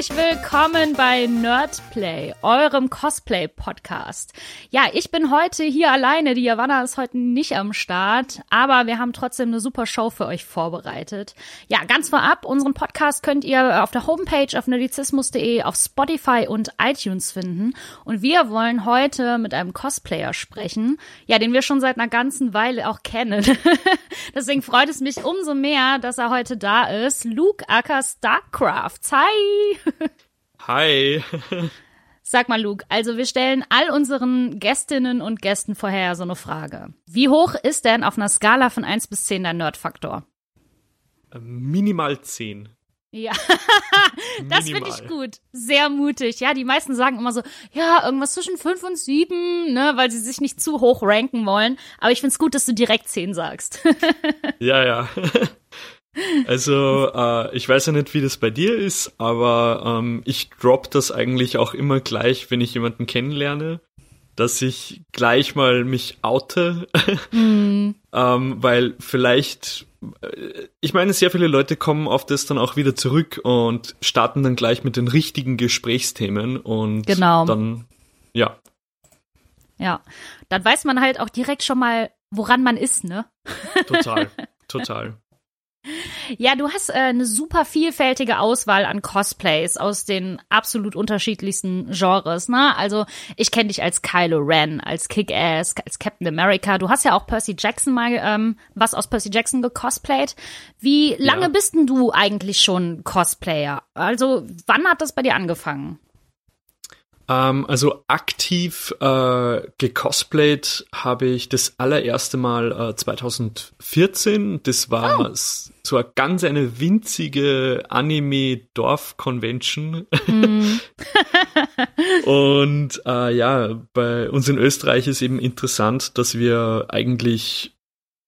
Herzlich willkommen bei Nerdplay, eurem Cosplay-Podcast. Ja, ich bin heute hier alleine. Die Javanna ist heute nicht am Start, aber wir haben trotzdem eine super Show für euch vorbereitet. Ja, ganz vorab, unseren Podcast könnt ihr auf der Homepage auf nerdizismus.de, auf Spotify und iTunes finden. Und wir wollen heute mit einem Cosplayer sprechen, ja, den wir schon seit einer ganzen Weile auch kennen. Deswegen freut es mich umso mehr, dass er heute da ist. Luke Acker Starcraft. Hi! Hi! Sag mal, Luke, also wir stellen all unseren Gästinnen und Gästen vorher so eine Frage. Wie hoch ist denn auf einer Skala von 1 bis 10 dein Nerdfaktor? Minimal 10. Ja, das finde ich gut. Sehr mutig. Ja, die meisten sagen immer so, ja, irgendwas zwischen 5 und 7, ne, weil sie sich nicht zu hoch ranken wollen. Aber ich finde es gut, dass du direkt 10 sagst. ja, ja. Also, äh, ich weiß ja nicht, wie das bei dir ist, aber ähm, ich drop das eigentlich auch immer gleich, wenn ich jemanden kennenlerne, dass ich gleich mal mich oute, mm. ähm, weil vielleicht, äh, ich meine, sehr viele Leute kommen auf das dann auch wieder zurück und starten dann gleich mit den richtigen Gesprächsthemen und genau. dann, ja. Ja, dann weiß man halt auch direkt schon mal, woran man ist, ne? Total, total. Ja, du hast äh, eine super vielfältige Auswahl an Cosplays aus den absolut unterschiedlichsten Genres, ne? Also, ich kenne dich als Kylo Ren, als Kick-Ass, als Captain America. Du hast ja auch Percy Jackson mal ähm, was aus Percy Jackson gecosplayt. Wie lange ja. bist denn du eigentlich schon Cosplayer? Also, wann hat das bei dir angefangen? Ähm, also aktiv äh, gecosplayt habe ich das allererste Mal äh, 2014. Das war oh. So eine ganz eine winzige Anime-Dorf-Convention. Mm. Und äh, ja, bei uns in Österreich ist eben interessant, dass wir eigentlich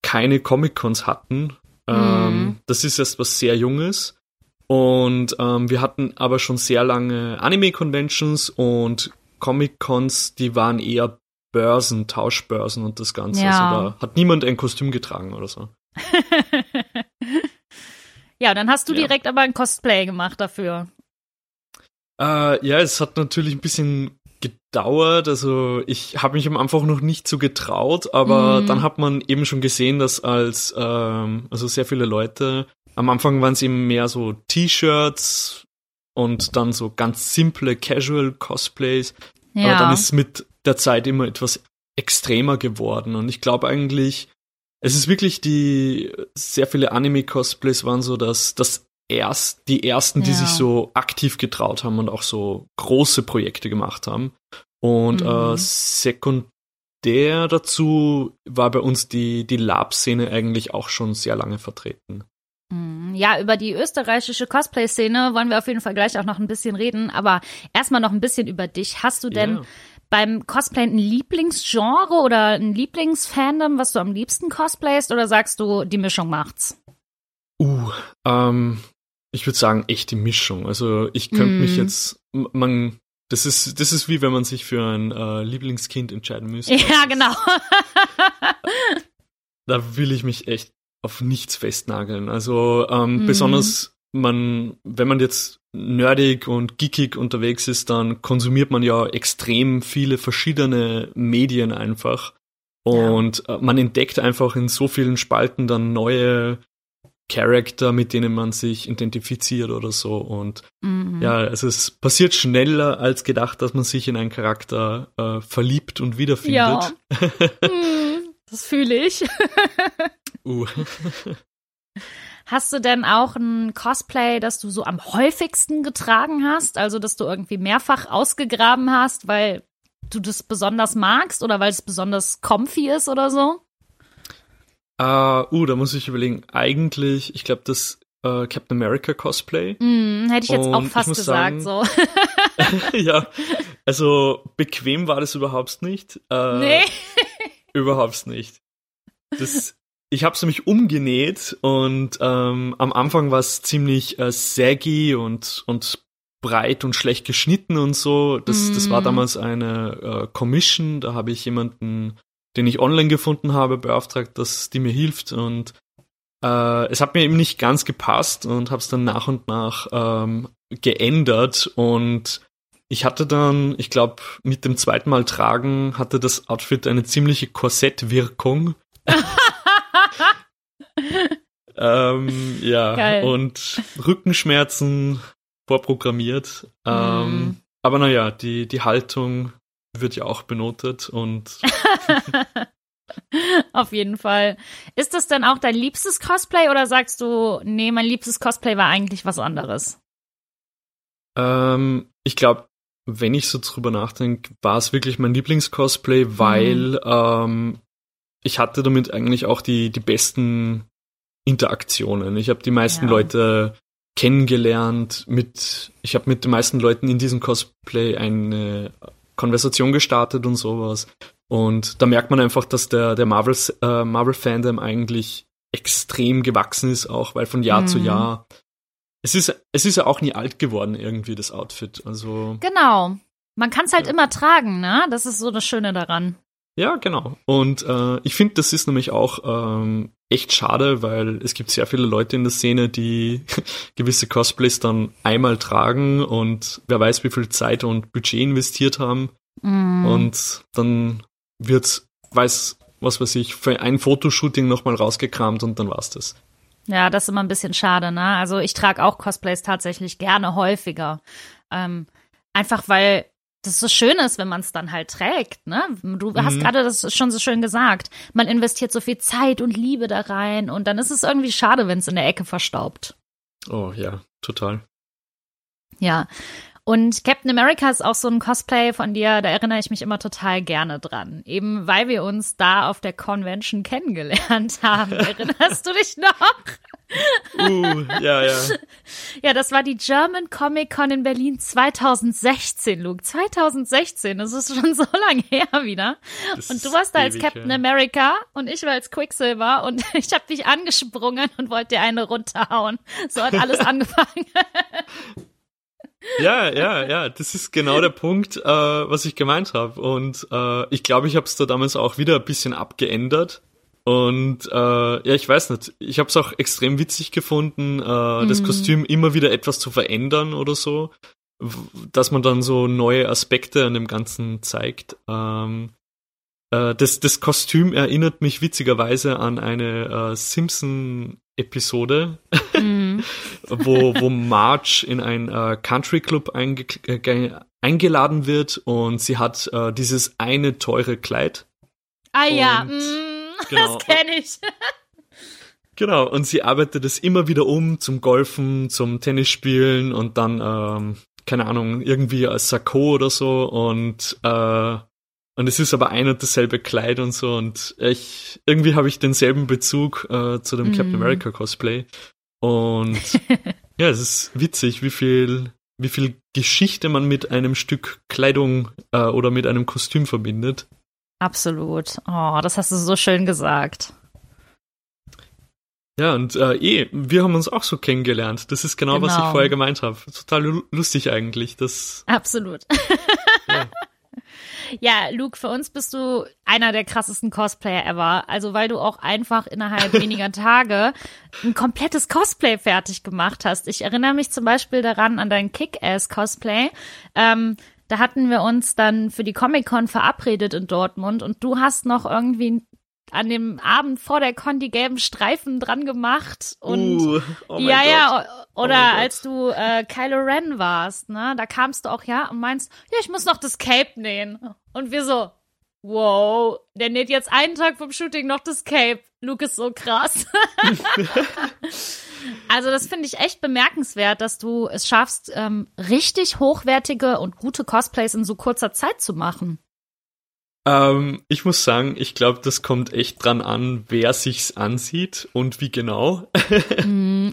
keine Comic-Cons hatten. Ähm, mm. Das ist erst was sehr Junges. Und ähm, wir hatten aber schon sehr lange Anime-Conventions und Comic-Cons, die waren eher Börsen, Tauschbörsen und das Ganze. Ja. Also da hat niemand ein Kostüm getragen oder so. ja, dann hast du ja. direkt aber ein Cosplay gemacht dafür. Äh, ja, es hat natürlich ein bisschen gedauert. Also ich habe mich am Anfang noch nicht so getraut, aber mm. dann hat man eben schon gesehen, dass als ähm, also sehr viele Leute am Anfang waren es eben mehr so T-Shirts und dann so ganz simple Casual Cosplays. Ja. Aber dann ist es mit der Zeit immer etwas extremer geworden. Und ich glaube eigentlich, es ist wirklich die, sehr viele Anime-Cosplays waren so, dass das erst, die ersten, ja. die sich so aktiv getraut haben und auch so große Projekte gemacht haben. Und mhm. äh, sekundär dazu war bei uns die, die Lab-Szene eigentlich auch schon sehr lange vertreten. Hm, ja, über die österreichische Cosplay-Szene wollen wir auf jeden Fall gleich auch noch ein bisschen reden, aber erstmal noch ein bisschen über dich. Hast du denn yeah. Beim Cosplay ein Lieblingsgenre oder ein Lieblingsfandom, was du am liebsten cosplayst, oder sagst du, die Mischung macht's? Uh, ähm, ich würde sagen, echt die Mischung. Also ich könnte mm. mich hm. jetzt, man, das ist, das ist wie wenn man sich für ein äh, Lieblingskind entscheiden müsste. Ja, genau. da will ich mich echt auf nichts festnageln. Also ähm, mhm. besonders man, wenn man jetzt nerdig und geekig unterwegs ist, dann konsumiert man ja extrem viele verschiedene Medien einfach. Und ja. Äh, man entdeckt einfach in so vielen Spalten dann neue Charakter, mit denen man sich identifiziert oder so. Und mhm. ja, also es passiert schneller als gedacht, dass man sich in einen Charakter äh, verliebt und wiederfindet. Ja. hm, das fühle ich. Uh. Hast du denn auch ein Cosplay, das du so am häufigsten getragen hast? Also, dass du irgendwie mehrfach ausgegraben hast, weil du das besonders magst oder weil es besonders comfy ist oder so? Uh, uh da muss ich überlegen. Eigentlich, ich glaube, das uh, Captain America Cosplay. Mm, hätte ich jetzt Und auch fast gesagt, sagen, so. ja, also bequem war das überhaupt nicht. Uh, nee. überhaupt nicht. Das ich habe es nämlich umgenäht und ähm, am Anfang war es ziemlich äh, saggy und, und breit und schlecht geschnitten und so. Das, mm. das war mm. damals eine äh, Commission, da habe ich jemanden, den ich online gefunden habe, beauftragt, dass die mir hilft und äh, es hat mir eben nicht ganz gepasst und habe es dann nach und nach ähm, geändert und ich hatte dann, ich glaube, mit dem zweiten Mal tragen hatte das Outfit eine ziemliche Korsettwirkung. ähm, ja, Geil. und Rückenschmerzen vorprogrammiert. Ähm, mm. Aber naja, die, die Haltung wird ja auch benotet und. Auf jeden Fall. Ist das denn auch dein liebstes Cosplay oder sagst du, nee, mein liebstes Cosplay war eigentlich was anderes? Ähm, ich glaube, wenn ich so drüber nachdenke, war es wirklich mein Lieblingscosplay, weil mhm. ähm, ich hatte damit eigentlich auch die, die besten Interaktionen. Ich habe die meisten ja. Leute kennengelernt, mit, ich habe mit den meisten Leuten in diesem Cosplay eine Konversation gestartet und sowas. Und da merkt man einfach, dass der, der Marvel, äh, Marvel-Fandom eigentlich extrem gewachsen ist, auch weil von Jahr mhm. zu Jahr. Es ist, es ist ja auch nie alt geworden, irgendwie, das Outfit. Also. Genau. Man kann es halt ja. immer tragen, ne? Das ist so das Schöne daran. Ja, genau. Und äh, ich finde, das ist nämlich auch ähm, echt schade, weil es gibt sehr viele Leute in der Szene, die gewisse Cosplays dann einmal tragen und wer weiß, wie viel Zeit und Budget investiert haben. Mm. Und dann wird, weiß, was weiß ich, für ein Fotoshooting nochmal rausgekramt und dann war's das. Ja, das ist immer ein bisschen schade, ne? Also ich trage auch Cosplays tatsächlich gerne häufiger. Ähm, einfach weil das so schön ist, wenn man es dann halt trägt, ne? Du mhm. hast gerade das schon so schön gesagt. Man investiert so viel Zeit und Liebe da rein und dann ist es irgendwie schade, wenn es in der Ecke verstaubt. Oh ja, total. Ja. Und Captain America ist auch so ein Cosplay von dir, da erinnere ich mich immer total gerne dran. Eben weil wir uns da auf der Convention kennengelernt haben. Erinnerst du dich noch? Uh, ja, ja. Ja, das war die German Comic Con in Berlin 2016, Luke. 2016, das ist schon so lange her wieder. Das und du warst da als Captain ja. America und ich war als Quicksilver und ich habe dich angesprungen und wollte dir eine runterhauen. So hat alles angefangen. Ja, ja, ja, das ist genau der Punkt, äh, was ich gemeint habe. Und äh, ich glaube, ich habe es da damals auch wieder ein bisschen abgeändert. Und äh, ja, ich weiß nicht, ich habe es auch extrem witzig gefunden, äh, mhm. das Kostüm immer wieder etwas zu verändern oder so, dass man dann so neue Aspekte an dem Ganzen zeigt. Ähm, äh, das, das Kostüm erinnert mich witzigerweise an eine äh, Simpson-Episode, mhm. wo, wo Marge in ein äh, Country Club einge äh, eingeladen wird und sie hat äh, dieses eine teure Kleid. Ah ja, mm Genau. Das kenne ich. Genau, und sie arbeitet es immer wieder um zum Golfen, zum Tennisspielen und dann, ähm, keine Ahnung, irgendwie als Sakko oder so und äh, und es ist aber ein und dasselbe Kleid und so und ich irgendwie habe ich denselben Bezug äh, zu dem mm. Captain America Cosplay und ja, es ist witzig, wie viel wie viel Geschichte man mit einem Stück Kleidung äh, oder mit einem Kostüm verbindet. Absolut. Oh, das hast du so schön gesagt. Ja, und äh, eh, wir haben uns auch so kennengelernt. Das ist genau, genau. was ich genau. vorher gemeint habe. Total lustig eigentlich. Das Absolut. Ja. Luke, für uns bist du einer der krassesten Cosplayer ever. Also, weil du auch einfach innerhalb weniger Tage ein komplettes Cosplay fertig gemacht hast. Ich erinnere mich zum Beispiel daran an dein Kick-Ass-Cosplay. Ähm, da hatten wir uns dann für die Comic-Con verabredet in Dortmund und du hast noch irgendwie an dem Abend vor der Con die gelben Streifen dran gemacht und uh, oh ja ja oh oder oh als du äh, Kylo Ren warst, ne, da kamst du auch ja und meinst, ja, ich muss noch das Cape nähen und wir so Wow, der näht jetzt einen Tag vom Shooting noch das Cape. Luke ist so krass. Also das finde ich echt bemerkenswert, dass du es schaffst, ähm, richtig hochwertige und gute Cosplays in so kurzer Zeit zu machen. Ähm, ich muss sagen, ich glaube, das kommt echt dran an, wer sich's ansieht und wie genau. mm.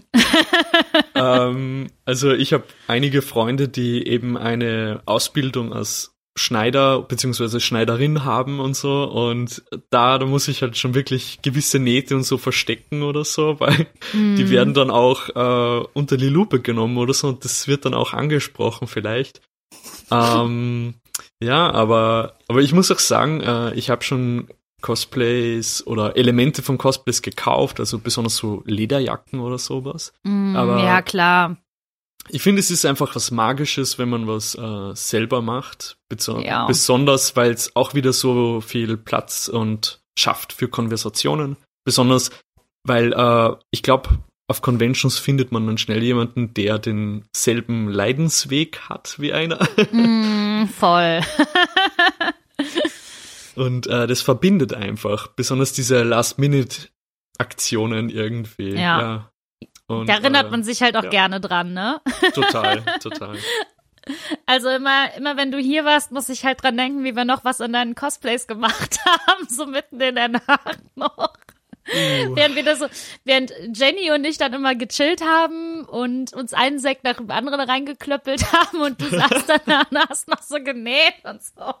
ähm, also ich habe einige Freunde, die eben eine Ausbildung als Schneider bzw. Schneiderin haben und so und da, da muss ich halt schon wirklich gewisse Nähte und so verstecken oder so, weil mm. die werden dann auch äh, unter die Lupe genommen oder so und das wird dann auch angesprochen vielleicht. ähm, ja, aber, aber ich muss auch sagen, äh, ich habe schon Cosplays oder Elemente von Cosplays gekauft, also besonders so Lederjacken oder sowas. Mm, Aber ja, klar. Ich finde, es ist einfach was Magisches, wenn man was äh, selber macht. Beso ja. Besonders, weil es auch wieder so viel Platz und schafft für Konversationen. Besonders, weil äh, ich glaube, auf Conventions findet man dann schnell jemanden, der denselben Leidensweg hat wie einer. Mm, voll. Und äh, das verbindet einfach, besonders diese Last-Minute-Aktionen irgendwie. Ja. ja. Und, da erinnert äh, man sich halt auch ja. gerne dran, ne? Total, total. Also immer, immer wenn du hier warst, muss ich halt dran denken, wie wir noch was in deinen Cosplays gemacht haben, so mitten in der Nacht noch. Uh. Während wir das so, während Jenny und ich dann immer gechillt haben und uns einen Sekt nach dem anderen reingeklöppelt haben und du saßt dann und hast noch so genäht und so.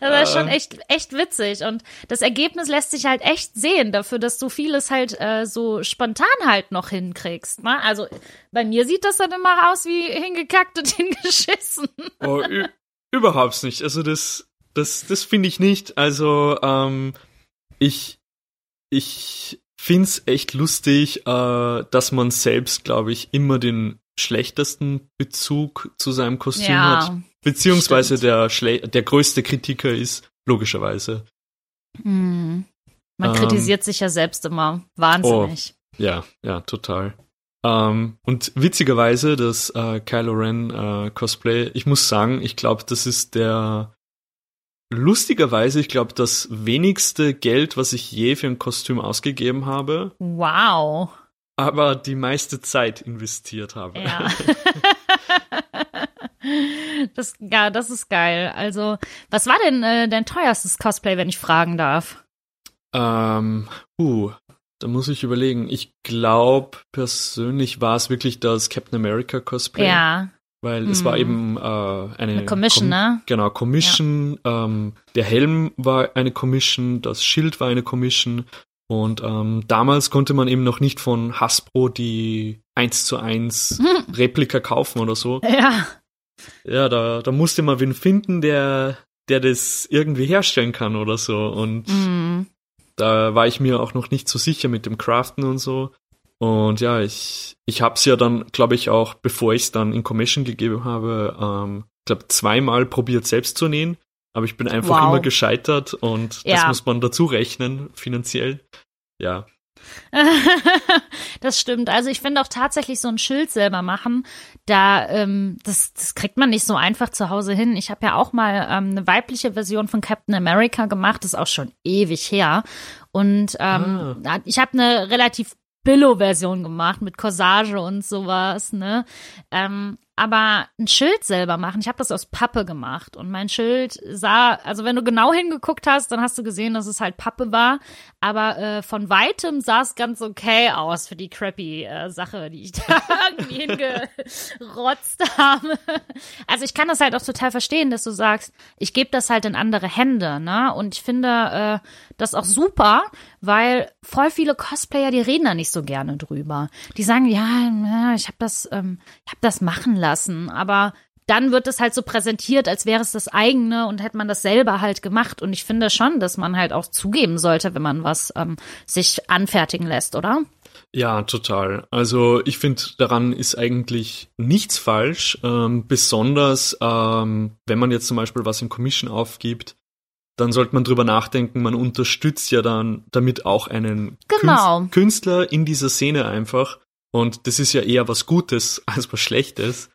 Das war schon echt, echt witzig. Und das Ergebnis lässt sich halt echt sehen dafür, dass du vieles halt äh, so spontan halt noch hinkriegst. Ne? Also bei mir sieht das dann immer aus wie hingekackt und hingeschissen. Oh, überhaupt nicht. Also das, das, das finde ich nicht. Also ähm, ich ich find's echt lustig, äh, dass man selbst, glaube ich, immer den schlechtesten Bezug zu seinem Kostüm ja, hat. Beziehungsweise der, der größte Kritiker ist, logischerweise. Hm. Man ähm, kritisiert sich ja selbst immer. Wahnsinnig. Oh, ja, ja, total. Ähm, und witzigerweise, das äh, Kylo Ren äh, Cosplay, ich muss sagen, ich glaube, das ist der lustigerweise, ich glaube, das wenigste Geld, was ich je für ein Kostüm ausgegeben habe. Wow. Aber die meiste Zeit investiert habe. Ja. das, ja, das ist geil. Also, was war denn äh, dein teuerstes Cosplay, wenn ich fragen darf? Ähm, uh, da muss ich überlegen. Ich glaube, persönlich war es wirklich das Captain America Cosplay. Ja weil es war mhm. eben äh, eine, eine Commission, Com ne? Genau, Commission. Ja. Ähm, der Helm war eine Commission, das Schild war eine Commission. Und ähm, damals konnte man eben noch nicht von Hasbro die 1 zu 1 hm. Replika kaufen oder so. Ja. Ja, da, da musste man wen finden, der, der das irgendwie herstellen kann oder so. Und mhm. da war ich mir auch noch nicht so sicher mit dem Craften und so. Und ja, ich, ich habe es ja dann, glaube ich, auch, bevor ich es dann in Commission gegeben habe, ähm, glaube zweimal probiert selbst zu nähen. Aber ich bin einfach wow. immer gescheitert und ja. das muss man dazu rechnen, finanziell. Ja. das stimmt. Also ich finde auch tatsächlich so ein Schild selber machen, da ähm, das, das kriegt man nicht so einfach zu Hause hin. Ich habe ja auch mal ähm, eine weibliche Version von Captain America gemacht, das ist auch schon ewig her. Und ähm, ah. ich habe eine relativ Billo-Version gemacht mit Corsage und sowas, ne? Ähm, aber ein Schild selber machen, ich habe das aus Pappe gemacht und mein Schild sah, also wenn du genau hingeguckt hast, dann hast du gesehen, dass es halt Pappe war, aber äh, von weitem sah es ganz okay aus für die crappy äh, Sache, die ich da irgendwie hingerotzt habe. Also ich kann das halt auch total verstehen, dass du sagst, ich gebe das halt in andere Hände, ne? Und ich finde äh, das auch super, weil voll viele Cosplayer, die reden da nicht so gerne drüber. Die sagen, ja, ich habe das, ähm, habe das machen lassen, aber dann wird es halt so präsentiert, als wäre es das eigene und hätte man das selber halt gemacht. Und ich finde schon, dass man halt auch zugeben sollte, wenn man was ähm, sich anfertigen lässt, oder? Ja, total. Also ich finde, daran ist eigentlich nichts falsch. Ähm, besonders, ähm, wenn man jetzt zum Beispiel was in Commission aufgibt, dann sollte man drüber nachdenken, man unterstützt ja dann damit auch einen genau. Künstler in dieser Szene einfach. Und das ist ja eher was Gutes als was Schlechtes.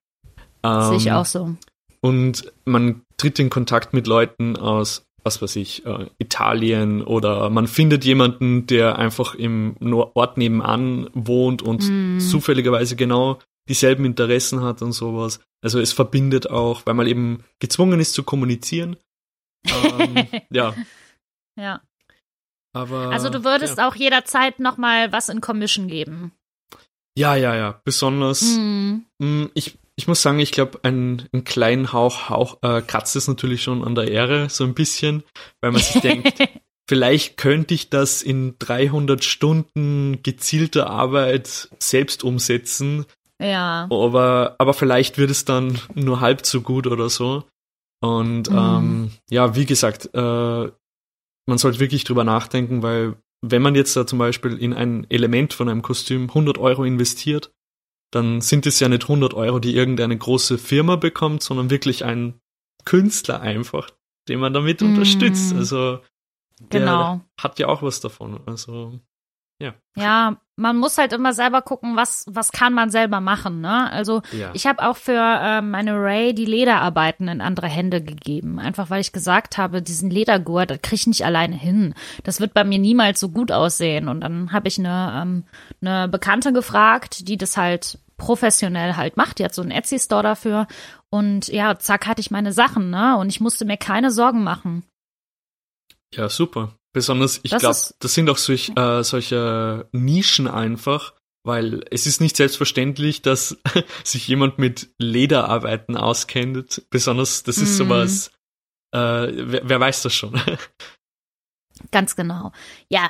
Ähm, Sehe ich auch so. Und man tritt in Kontakt mit Leuten aus, was weiß ich, äh, Italien oder man findet jemanden, der einfach im Ort nebenan wohnt und mm. zufälligerweise genau dieselben Interessen hat und sowas. Also es verbindet auch, weil man eben gezwungen ist zu kommunizieren. Ähm, ja. Ja. Aber, also du würdest ja. auch jederzeit noch mal was in Commission geben. Ja, ja, ja. Besonders. Mm. Ich, ich muss sagen, ich glaube, ein, einen kleinen Hauch, Hauch äh, kratzt es natürlich schon an der Ehre, so ein bisschen, weil man sich denkt, vielleicht könnte ich das in 300 Stunden gezielter Arbeit selbst umsetzen. Ja. Aber, aber vielleicht wird es dann nur halb so gut oder so. Und mm. ähm, ja, wie gesagt, äh, man sollte wirklich drüber nachdenken, weil wenn man jetzt da zum Beispiel in ein Element von einem Kostüm 100 Euro investiert, dann sind es ja nicht 100 Euro, die irgendeine große Firma bekommt, sondern wirklich ein Künstler einfach, den man damit mm. unterstützt. Also der genau. hat ja auch was davon. Also ja. Ja, man muss halt immer selber gucken, was, was kann man selber machen, ne? Also ja. ich habe auch für ähm, meine Ray die Lederarbeiten in andere Hände gegeben. Einfach weil ich gesagt habe, diesen Ledergurt, das kriege ich nicht alleine hin. Das wird bei mir niemals so gut aussehen. Und dann habe ich eine, ähm, eine Bekannte gefragt, die das halt professionell halt macht. Die hat so einen Etsy-Store dafür. Und ja, zack, hatte ich meine Sachen, ne? Und ich musste mir keine Sorgen machen. Ja, super. Besonders, ich glaube, das sind auch solch, äh, solche Nischen einfach, weil es ist nicht selbstverständlich, dass sich jemand mit Lederarbeiten auskennt. Besonders, das ist mm. sowas, äh, wer, wer weiß das schon? Ganz genau. Ja,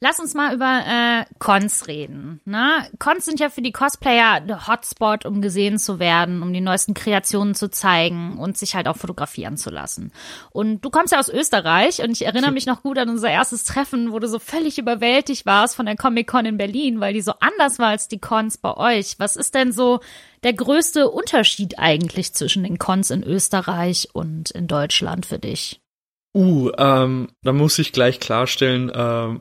Lass uns mal über äh, Cons reden. Ne? Cons sind ja für die Cosplayer der Hotspot, um gesehen zu werden, um die neuesten Kreationen zu zeigen und sich halt auch fotografieren zu lassen. Und du kommst ja aus Österreich und ich erinnere mich noch gut an unser erstes Treffen, wo du so völlig überwältigt warst von der Comic-Con in Berlin, weil die so anders war als die Cons bei euch. Was ist denn so der größte Unterschied eigentlich zwischen den Cons in Österreich und in Deutschland für dich? Uh, ähm, da muss ich gleich klarstellen, ähm,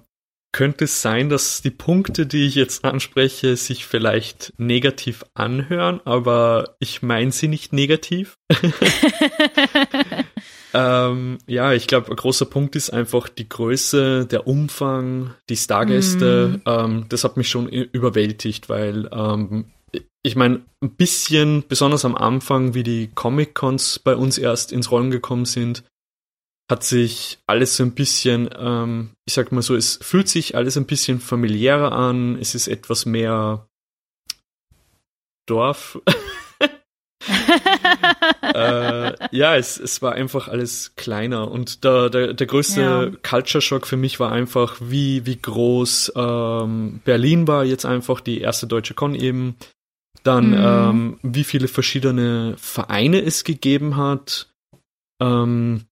könnte es sein, dass die Punkte, die ich jetzt anspreche, sich vielleicht negativ anhören, aber ich meine sie nicht negativ. ähm, ja, ich glaube, ein großer Punkt ist einfach die Größe, der Umfang, die Stargäste. Mm. Ähm, das hat mich schon überwältigt, weil ähm, ich meine, ein bisschen, besonders am Anfang, wie die Comic-Cons bei uns erst ins Rollen gekommen sind, hat sich alles so ein bisschen, ähm, ich sag mal so, es fühlt sich alles ein bisschen familiärer an, es ist etwas mehr Dorf. äh, ja, es, es war einfach alles kleiner und der, der, der größte ja. Culture Shock für mich war einfach, wie, wie groß ähm, Berlin war jetzt einfach, die erste deutsche Con eben. Dann, mhm. ähm, wie viele verschiedene Vereine es gegeben hat. Ähm,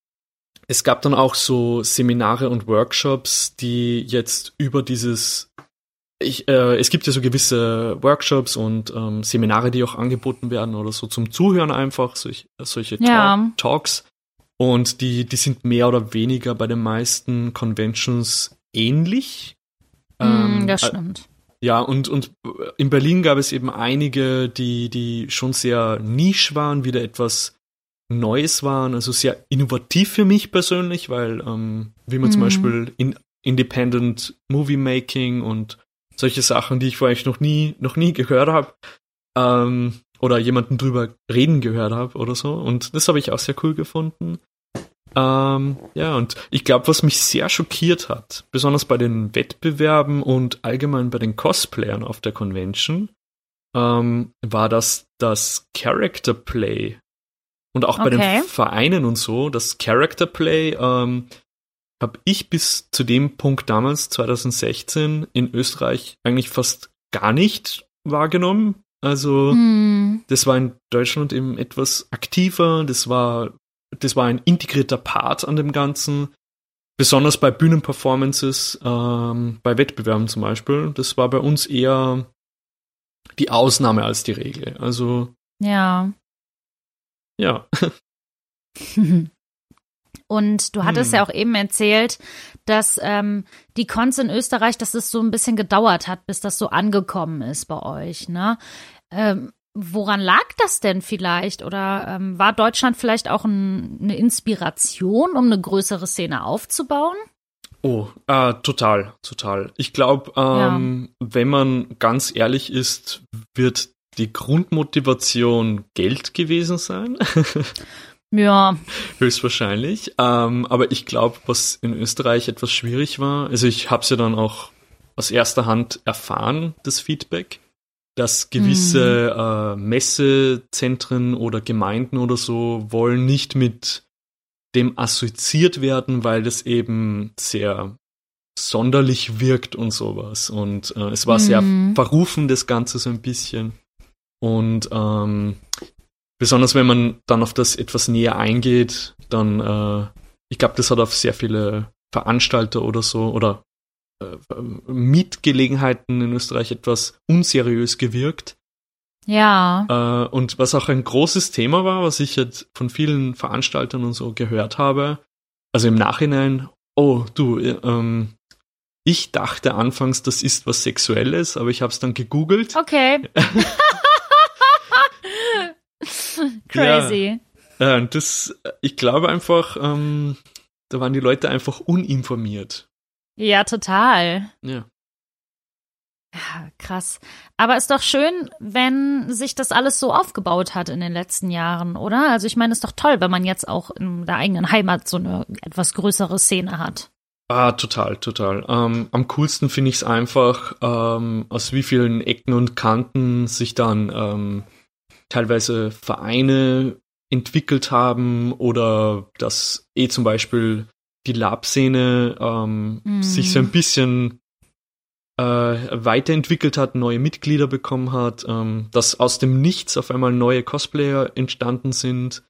es gab dann auch so Seminare und Workshops, die jetzt über dieses ich, äh, es gibt ja so gewisse Workshops und ähm, Seminare, die auch angeboten werden oder so zum Zuhören einfach, solch, solche ja. Talk Talks. Und die, die sind mehr oder weniger bei den meisten Conventions ähnlich. Mm, ähm, das stimmt. Äh, ja, und, und in Berlin gab es eben einige, die, die schon sehr nisch waren, wieder etwas Neues waren, also sehr innovativ für mich persönlich, weil ähm, wie man mhm. zum Beispiel in Independent Movie Making und solche Sachen, die ich vorher noch nie, noch nie gehört habe, ähm, oder jemanden drüber reden gehört habe oder so. Und das habe ich auch sehr cool gefunden. Ähm, ja, und ich glaube, was mich sehr schockiert hat, besonders bei den Wettbewerben und allgemein bei den Cosplayern auf der Convention, ähm, war das das Character Play und auch okay. bei den Vereinen und so, das Character Play ähm, habe ich bis zu dem Punkt damals, 2016, in Österreich eigentlich fast gar nicht wahrgenommen. Also mm. das war in Deutschland eben etwas aktiver, das war, das war ein integrierter Part an dem Ganzen. Besonders bei Bühnenperformances, ähm, bei Wettbewerben zum Beispiel. Das war bei uns eher die Ausnahme als die Regel. Also ja. Ja. Und du hattest hm. ja auch eben erzählt, dass ähm, die Cons in Österreich, dass es so ein bisschen gedauert hat, bis das so angekommen ist bei euch, ne? Ähm, woran lag das denn vielleicht? Oder ähm, war Deutschland vielleicht auch ein, eine Inspiration, um eine größere Szene aufzubauen? Oh, äh, total, total. Ich glaube, ähm, ja. wenn man ganz ehrlich ist, wird die Grundmotivation Geld gewesen sein. Ja. Höchstwahrscheinlich. Ähm, aber ich glaube, was in Österreich etwas schwierig war, also ich habe es ja dann auch aus erster Hand erfahren, das Feedback, dass gewisse mhm. äh, Messezentren oder Gemeinden oder so wollen nicht mit dem assoziiert werden, weil das eben sehr sonderlich wirkt und sowas. Und äh, es war mhm. sehr verrufen, das Ganze so ein bisschen. Und ähm, besonders wenn man dann auf das etwas näher eingeht, dann, äh, ich glaube, das hat auf sehr viele Veranstalter oder so oder äh, Mietgelegenheiten in Österreich etwas unseriös gewirkt. Ja. Äh, und was auch ein großes Thema war, was ich jetzt von vielen Veranstaltern und so gehört habe, also im Nachhinein, oh du, ähm, ich dachte anfangs, das ist was Sexuelles, aber ich habe es dann gegoogelt. Okay. Crazy. Ja, äh, das, ich glaube einfach, ähm, da waren die Leute einfach uninformiert. Ja, total. Ja. Ja, krass. Aber ist doch schön, wenn sich das alles so aufgebaut hat in den letzten Jahren, oder? Also ich meine, es ist doch toll, wenn man jetzt auch in der eigenen Heimat so eine etwas größere Szene hat. Ah, total, total. Ähm, am coolsten finde ich es einfach, ähm, aus wie vielen Ecken und Kanten sich dann ähm, teilweise Vereine entwickelt haben oder dass eh zum Beispiel die Lab-Szene ähm, mm. sich so ein bisschen äh, weiterentwickelt hat, neue Mitglieder bekommen hat, ähm, dass aus dem Nichts auf einmal neue Cosplayer entstanden sind.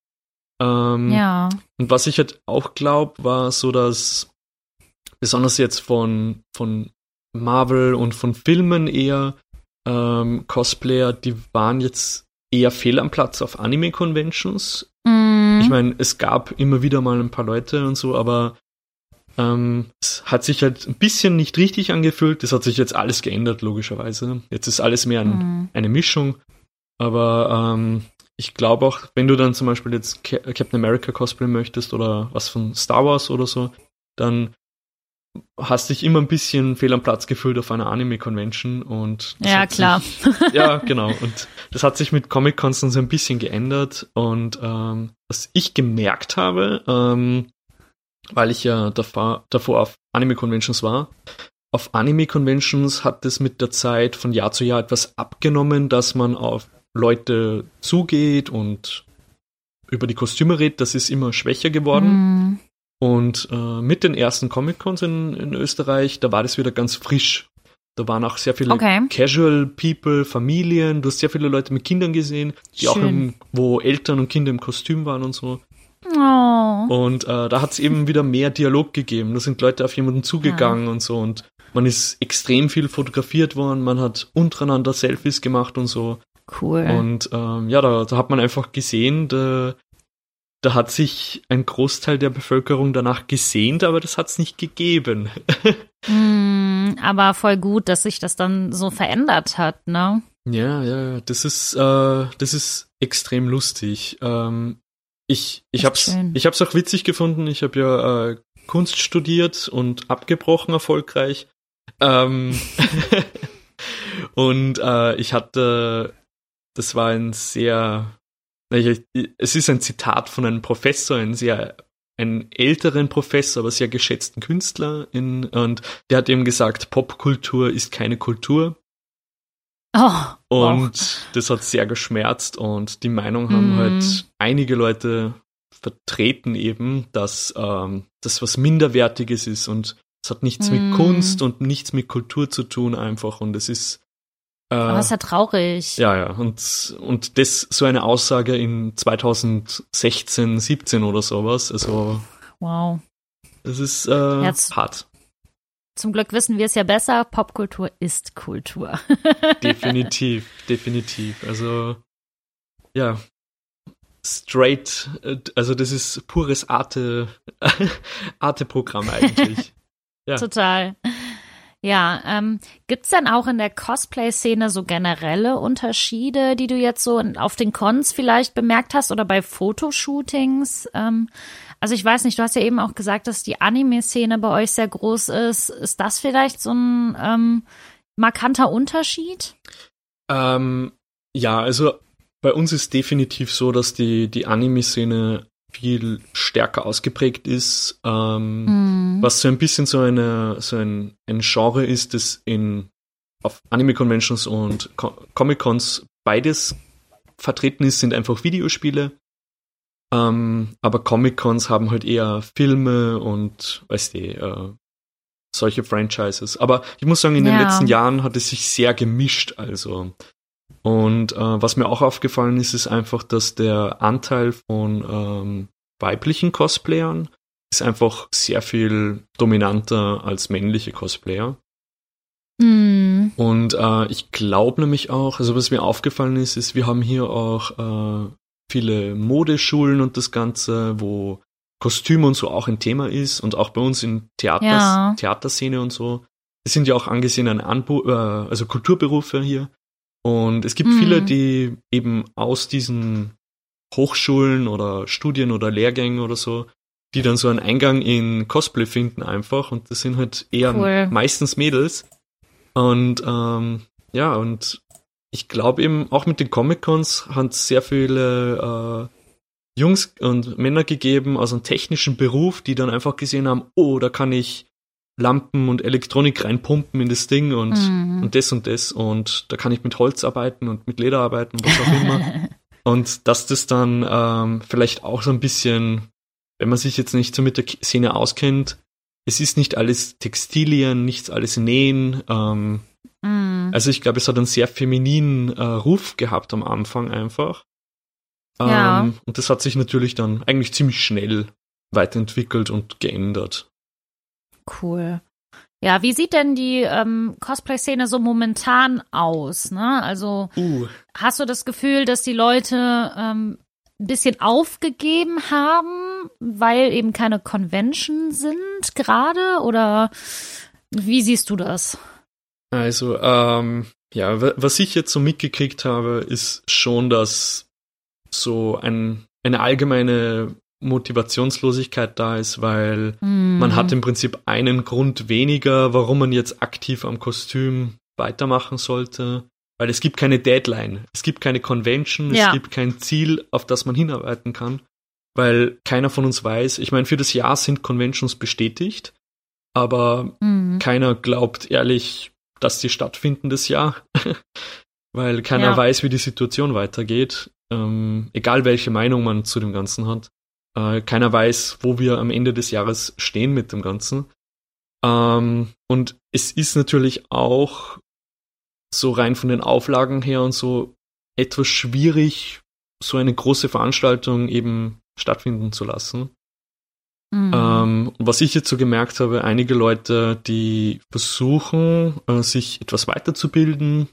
Ähm, ja. Und was ich halt auch glaube, war so, dass besonders jetzt von, von Marvel und von Filmen eher ähm, Cosplayer, die waren jetzt eher fehl am Platz auf Anime-Conventions. Mm. Ich meine, es gab immer wieder mal ein paar Leute und so, aber ähm, es hat sich halt ein bisschen nicht richtig angefühlt. Das hat sich jetzt alles geändert, logischerweise. Jetzt ist alles mehr ein, mm. eine Mischung. Aber ähm, ich glaube auch, wenn du dann zum Beispiel jetzt Captain America Cosplay möchtest oder was von Star Wars oder so, dann hast dich immer ein bisschen fehl am Platz gefühlt auf einer Anime-Convention und ja klar sich, ja genau. Und das hat sich mit Comic Cons so ein bisschen geändert. Und ähm, was ich gemerkt habe ähm, weil ich ja davor, davor auf Anime-Conventions war auf Anime-Conventions hat es mit der Zeit von Jahr zu Jahr etwas abgenommen dass man auf Leute zugeht und über die Kostüme redet. Das ist immer schwächer geworden. Mm. Und äh, mit den ersten Comic-Cons in, in Österreich, da war das wieder ganz frisch. Da waren auch sehr viele okay. Casual People, Familien. Du hast sehr viele Leute mit Kindern gesehen, die Schön. auch im, wo Eltern und Kinder im Kostüm waren und so. Oh. Und äh, da hat es eben wieder mehr Dialog gegeben. Da sind Leute auf jemanden zugegangen ja. und so. Und man ist extrem viel fotografiert worden. Man hat untereinander Selfies gemacht und so. Cool. Und ähm, ja, da, da hat man einfach gesehen, da, da hat sich ein Großteil der Bevölkerung danach gesehnt, aber das hat es nicht gegeben. mm, aber voll gut, dass sich das dann so verändert hat, ne? Ja, ja, das ist, äh, das ist extrem lustig. Ähm, ich, ich hab's, schön. ich hab's auch witzig gefunden. Ich habe ja äh, Kunst studiert und abgebrochen erfolgreich. Ähm, und äh, ich hatte, das war ein sehr es ist ein Zitat von einem Professor, ein sehr einen älteren Professor, aber sehr geschätzten Künstler in, und der hat eben gesagt, Popkultur ist keine Kultur. Oh, und wow. das hat sehr geschmerzt und die Meinung haben mm. halt einige Leute vertreten eben, dass ähm, das was Minderwertiges ist und es hat nichts mm. mit Kunst und nichts mit Kultur zu tun einfach und es ist äh, Aber ist ja traurig. Ja, ja. Und, und das so eine Aussage in 2016, 17 oder sowas. Also. Wow. Das ist äh, Jetzt, hart. Zum Glück wissen wir es ja besser. Popkultur ist Kultur. definitiv, definitiv. Also, ja. Straight, äh, also das ist pures Arte, Arte-Programm eigentlich. Ja. Total. Ja, ähm, gibt's denn auch in der Cosplay-Szene so generelle Unterschiede, die du jetzt so auf den Cons vielleicht bemerkt hast oder bei Fotoshootings? Ähm, also ich weiß nicht, du hast ja eben auch gesagt, dass die Anime-Szene bei euch sehr groß ist. Ist das vielleicht so ein ähm, markanter Unterschied? Ähm, ja, also bei uns ist definitiv so, dass die, die Anime-Szene viel stärker ausgeprägt ist, ähm, mm. was so ein bisschen so eine so ein, ein Genre ist, das in auf Anime Conventions und Co Comic Cons beides vertreten ist, sind einfach Videospiele. Ähm, aber Comic Cons haben halt eher Filme und weißt du, äh, solche Franchises. Aber ich muss sagen, in ja. den letzten Jahren hat es sich sehr gemischt. Also und äh, was mir auch aufgefallen ist, ist einfach, dass der Anteil von ähm, weiblichen Cosplayern ist einfach sehr viel dominanter als männliche Cosplayer. Mhm. Und äh, ich glaube nämlich auch, also was mir aufgefallen ist, ist, wir haben hier auch äh, viele Modeschulen und das Ganze, wo Kostüm und so auch ein Thema ist und auch bei uns in Theaters, Ja. Theaterszene und so. Es sind ja auch angesehene Anbu äh, also Kulturberufe hier. Und es gibt Mhm. viele, die eben aus diesen Hochschulen oder Studien oder Lehrgängen oder so, die dann so einen Eingang in Cosplay finden einfach. Und das sind halt eher Cool. meistens Mädels. Und ähm, ja, und ich glaube eben, auch mit den Comic-Cons hat es sehr viele äh, Jungs und Männer gegeben aus einem technischen Beruf, die dann einfach gesehen haben, oh, da kann ich Lampen und Elektronik reinpumpen in das Ding und, Mhm. und das und das und da kann ich mit Holz arbeiten und mit Leder arbeiten, was auch immer. und dass das dann ähm, vielleicht auch so ein bisschen, wenn man sich jetzt nicht so mit der Szene auskennt, es ist nicht alles Textilien, nichts alles Nähen, ähm, Mhm. also ich glaube, es hat einen sehr femininen äh, Ruf gehabt am Anfang einfach. Ähm, Ja. Und das hat sich natürlich dann eigentlich ziemlich schnell weiterentwickelt und geändert. Cool. Ja, wie sieht denn die ähm, Cosplay-Szene so momentan aus? Ne? Also Uh, hast du das Gefühl, dass die Leute ähm, ein bisschen aufgegeben haben, weil eben keine Convention sind gerade? Oder wie siehst du das? also, ähm, ja, wa- was ich jetzt so mitgekriegt habe, ist schon, dass so ein, eine allgemeine Motivationslosigkeit da ist, weil Hm. Man hat im Prinzip einen Grund weniger, warum man jetzt aktiv am Kostüm weitermachen sollte. Weil es gibt keine Deadline, es gibt keine Convention, Ja. es gibt kein Ziel, auf das man hinarbeiten kann. Weil keiner von uns weiß, ich meine, für das Jahr sind Conventions bestätigt, aber Hm. keiner glaubt ehrlich, dass die stattfinden das Jahr. Weil keiner Ja. weiß, wie die Situation weitergeht. Ähm, egal welche Meinung man zu dem Ganzen hat. Äh, keiner weiß, wo wir am Ende des Jahres stehen mit dem Ganzen. Ähm, und es ist natürlich auch so rein von den Auflagen her und so etwas schwierig, so eine große Veranstaltung eben stattfinden zu lassen. Hm. Ähm, und was ich jetzt so gemerkt habe, einige Leute, die versuchen, äh, sich etwas weiterzubilden,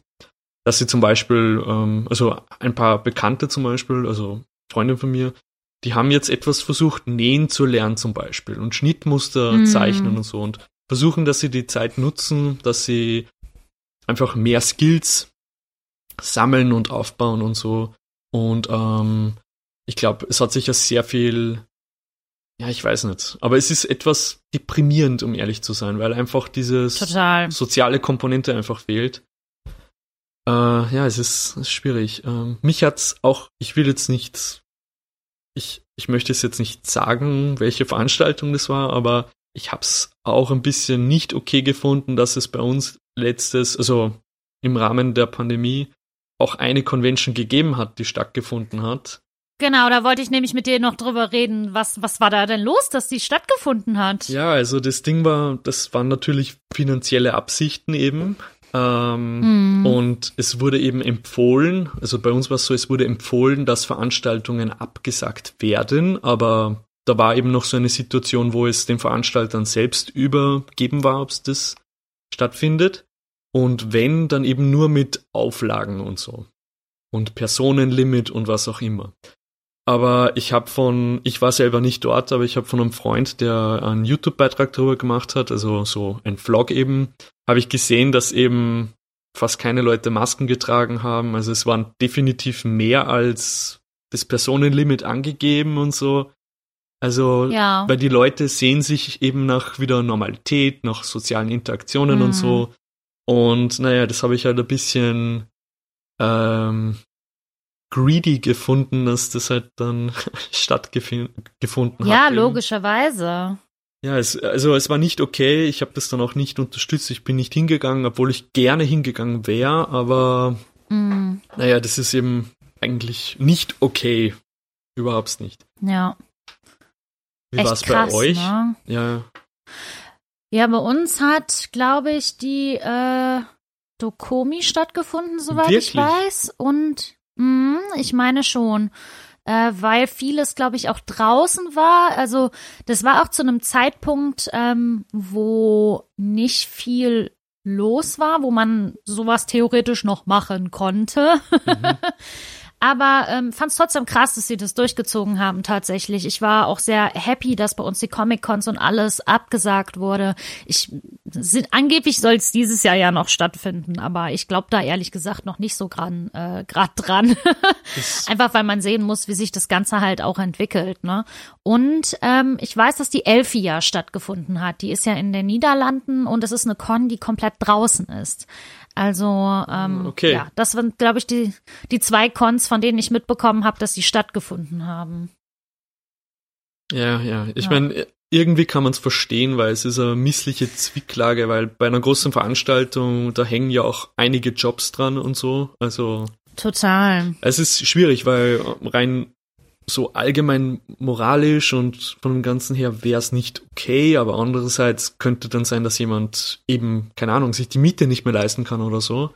dass sie zum Beispiel, ähm, also ein paar Bekannte zum Beispiel, also Freunde von mir, die haben jetzt etwas versucht, nähen zu lernen zum Beispiel und Schnittmuster Mm. zeichnen und so und versuchen, dass sie die Zeit nutzen, dass sie einfach mehr Skills sammeln und aufbauen und so. Und ähm, ich glaube, es hat sich ja sehr viel ja, ich weiß nicht. Aber es ist etwas deprimierend, um ehrlich zu sein, weil einfach dieses Total. soziale Komponente einfach fehlt. Äh, ja, es ist, es ist schwierig. Ähm, mich hat's auch, ich will jetzt nicht, ich, ich möchte es jetzt nicht sagen, welche Veranstaltung das war, aber ich hab's auch ein bisschen nicht okay gefunden, dass es bei uns letztes, also im Rahmen der Pandemie, auch eine Convention gegeben hat, die stattgefunden hat. Genau, da wollte ich nämlich mit dir noch drüber reden. Was, was war da denn los, dass die stattgefunden hat? Ja, also das Ding war, das waren natürlich finanzielle Absichten eben. Ähm, Hm. Und es wurde eben empfohlen, also bei uns war es so, es wurde empfohlen, dass Veranstaltungen abgesagt werden, aber da war eben noch so eine Situation, wo es den Veranstaltern selbst übergeben war, ob es das stattfindet. Und wenn, dann eben nur mit Auflagen und so. Und Personenlimit und was auch immer. Aber ich habe von, ich war selber nicht dort, aber ich habe von einem Freund, der einen YouTube-Beitrag darüber gemacht hat, also so ein Vlog eben, habe ich gesehen, dass eben fast keine Leute Masken getragen haben. Also es waren definitiv mehr als das Personenlimit angegeben und so. Also, Ja. weil die Leute sehen sich eben nach wieder Normalität, nach sozialen Interaktionen Mhm. und so. Und naja, das habe ich halt ein bisschen ähm, greedy gefunden, dass das halt dann stattgefunden Ja, hat. eben. logischerweise. Ja, es, also es war nicht okay. Ich habe das dann auch nicht unterstützt. Ich bin nicht hingegangen, obwohl ich gerne hingegangen wäre. Aber Hm. naja, das ist eben eigentlich nicht okay. Überhaupt nicht. Ja. Wie war es bei euch? Ne? Ja, Ja, bei uns hat, glaube ich, die äh, Dokomi stattgefunden, soweit ich Wirklich? weiß. Und mh, ich meine schon. äh, weil vieles, glaube ich, auch draußen war. Also das war auch zu einem Zeitpunkt, ähm, wo nicht viel los war, wo man sowas theoretisch noch machen konnte. Mhm. Aber ähm, fand es trotzdem krass, dass sie das durchgezogen haben tatsächlich. Ich war auch sehr happy, dass bei uns die Comic-Cons und alles abgesagt wurde. Ich sind, angeblich soll es dieses Jahr ja noch stattfinden, aber ich glaube da ehrlich gesagt noch nicht so gran, äh, grad dran. Einfach weil man sehen muss, wie sich das Ganze halt auch entwickelt. Ne? Und ähm, ich weiß, dass die Elfi ja stattgefunden hat. Die ist ja in den Niederlanden und es ist eine Con, die komplett draußen ist. Also ähm, okay. ja, das waren, glaube ich, die, die zwei Cons, von denen ich mitbekommen habe, dass sie stattgefunden haben. Ja, ja. Ich ja. meine, irgendwie kann man es verstehen, weil es ist eine missliche Zwicklage, weil bei einer großen Veranstaltung, da hängen ja auch einige Jobs dran und so. Also. Total. Es ist schwierig, weil rein so allgemein moralisch und von dem Ganzen her wäre es nicht okay, aber andererseits könnte dann sein, dass jemand eben, keine Ahnung, sich die Miete nicht mehr leisten kann oder so.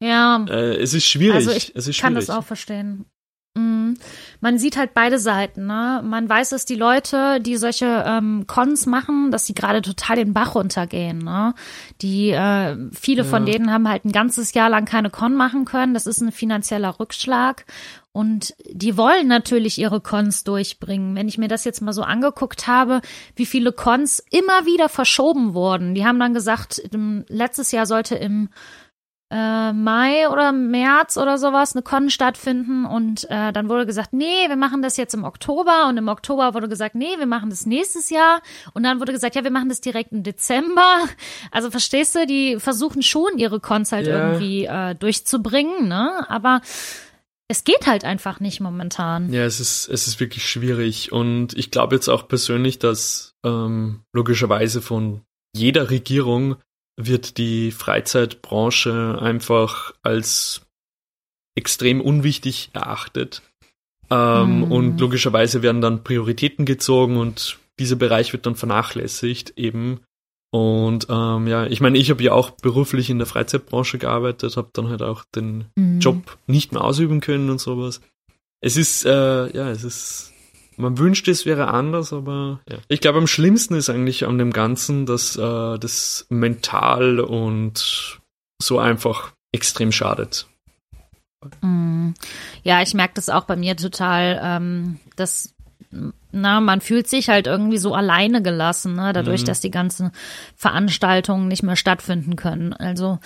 Ja. Äh, es ist schwierig. Also ich es ist kann das auch verstehen. Mhm. Man sieht halt beide Seiten. Ne? Man weiß, dass die Leute, die solche ähm, Cons machen, dass sie gerade total den Bach runtergehen. Ne? Die äh, viele ja. von denen haben halt ein ganzes Jahr lang keine Con machen können. Das ist ein finanzieller Rückschlag. Und die wollen natürlich ihre Cons durchbringen. Wenn ich mir das jetzt mal so angeguckt habe, wie viele Cons immer wieder verschoben wurden. Die haben dann gesagt, letztes Jahr sollte im äh, Mai oder März oder sowas eine Con stattfinden und äh, dann wurde gesagt, nee, wir machen das jetzt im Oktober und im Oktober wurde gesagt, nee, wir machen das nächstes Jahr und dann wurde gesagt, ja, wir machen das direkt im Dezember. Also verstehst du, die versuchen schon ihre Cons halt ja. irgendwie äh, durchzubringen, ne? Aber es geht halt einfach nicht momentan. Ja, es ist, es ist wirklich schwierig. Und ich glaube jetzt auch persönlich, dass ähm, logischerweise von jeder Regierung wird die Freizeitbranche einfach als extrem unwichtig erachtet. Ähm, mm. Und logischerweise werden dann Prioritäten gezogen und dieser Bereich wird dann vernachlässigt eben. Und ähm, ja, ich meine, ich habe ja auch beruflich in der Freizeitbranche gearbeitet, habe dann halt auch den mhm. Job nicht mehr ausüben können und sowas. Es ist, äh, ja, es ist, man wünscht, es wäre anders, aber ja. Ich glaube, am schlimmsten ist eigentlich an dem Ganzen, dass äh, das mental und so einfach extrem schadet. Mhm. Ja, ich merke das auch bei mir total, ähm, dass na, man fühlt sich halt irgendwie so alleine gelassen, ne, dadurch, mhm. dass die ganzen Veranstaltungen nicht mehr stattfinden können. Also,